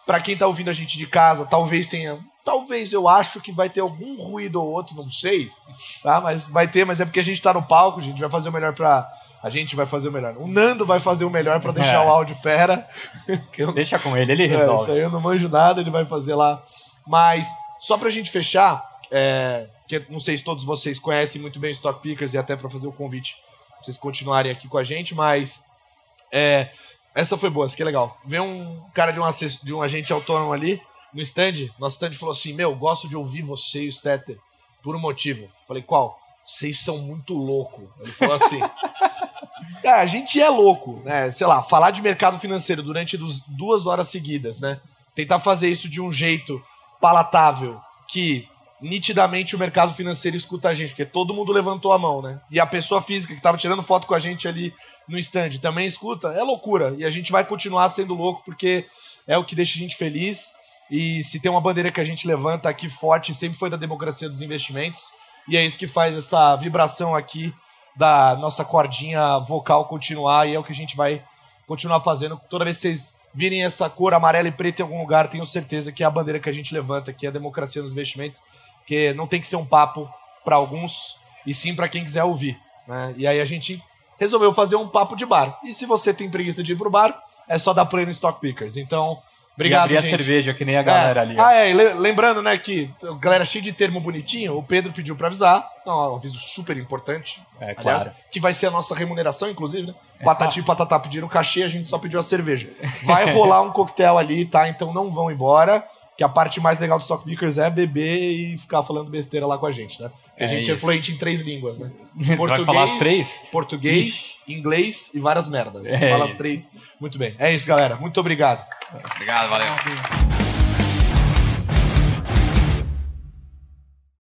Para quem tá ouvindo a gente de casa, talvez tenha, talvez eu acho que vai ter algum ruído ou outro, não sei, tá? Mas vai ter, mas é porque a gente tá no palco, a gente vai fazer o melhor para a gente vai fazer o melhor. O Nando vai fazer o melhor para deixar é. o áudio fera. Eu... Deixa com ele, ele resolve. É, isso aí eu não manjo nada, ele vai fazer lá. Mas só pra gente fechar, é, que não sei se todos vocês conhecem muito bem Stock Pickers e até para fazer o convite pra vocês continuarem aqui com a gente, mas é, essa foi boa, essa que é legal. Vem um cara de um, de um agente autônomo ali no stand, nosso stand falou assim: Meu, gosto de ouvir você e o Stetter por um motivo. Falei, qual? Vocês são muito louco. Ele falou assim. Cara, a gente é louco, né? Sei lá, falar de mercado financeiro durante duas horas seguidas, né? Tentar fazer isso de um jeito palatável que nitidamente o mercado financeiro escuta a gente, porque todo mundo levantou a mão, né? E a pessoa física que estava tirando foto com a gente ali no stand também escuta, é loucura. E a gente vai continuar sendo louco porque é o que deixa a gente feliz. E se tem uma bandeira que a gente levanta aqui forte, sempre foi da democracia dos investimentos. E é isso que faz essa vibração aqui da nossa cordinha vocal continuar. E é o que a gente vai continuar fazendo. Toda vez que vocês virem essa cor amarela e preta em algum lugar, tenho certeza que é a bandeira que a gente levanta, que é a democracia nos investimentos, que não tem que ser um papo para alguns, e sim para quem quiser ouvir. Né? E aí a gente resolveu fazer um papo de bar. E se você tem preguiça de ir pro bar, é só dar play no Stock Pickers. Então, Obrigado, e abrir gente. a cerveja, que nem a galera é. ali. Ó. Ah, é, lembrando, né, que a galera cheia de termo bonitinho, o Pedro pediu para avisar. É um aviso super importante. É, aliás, claro. Que vai ser a nossa remuneração, inclusive, né? É, Patati e Patatá pediram cachê, a gente só pediu a cerveja. Vai rolar um coquetel ali, tá? Então não vão embora. Que a parte mais legal do Stock Pickers é beber e ficar falando besteira lá com a gente, né? Porque a é gente é fluente em três línguas, né? Português, falar as três? português, inglês e várias merdas. A gente é fala isso. as três. Muito bem. É isso, galera. Muito obrigado. Obrigado, valeu.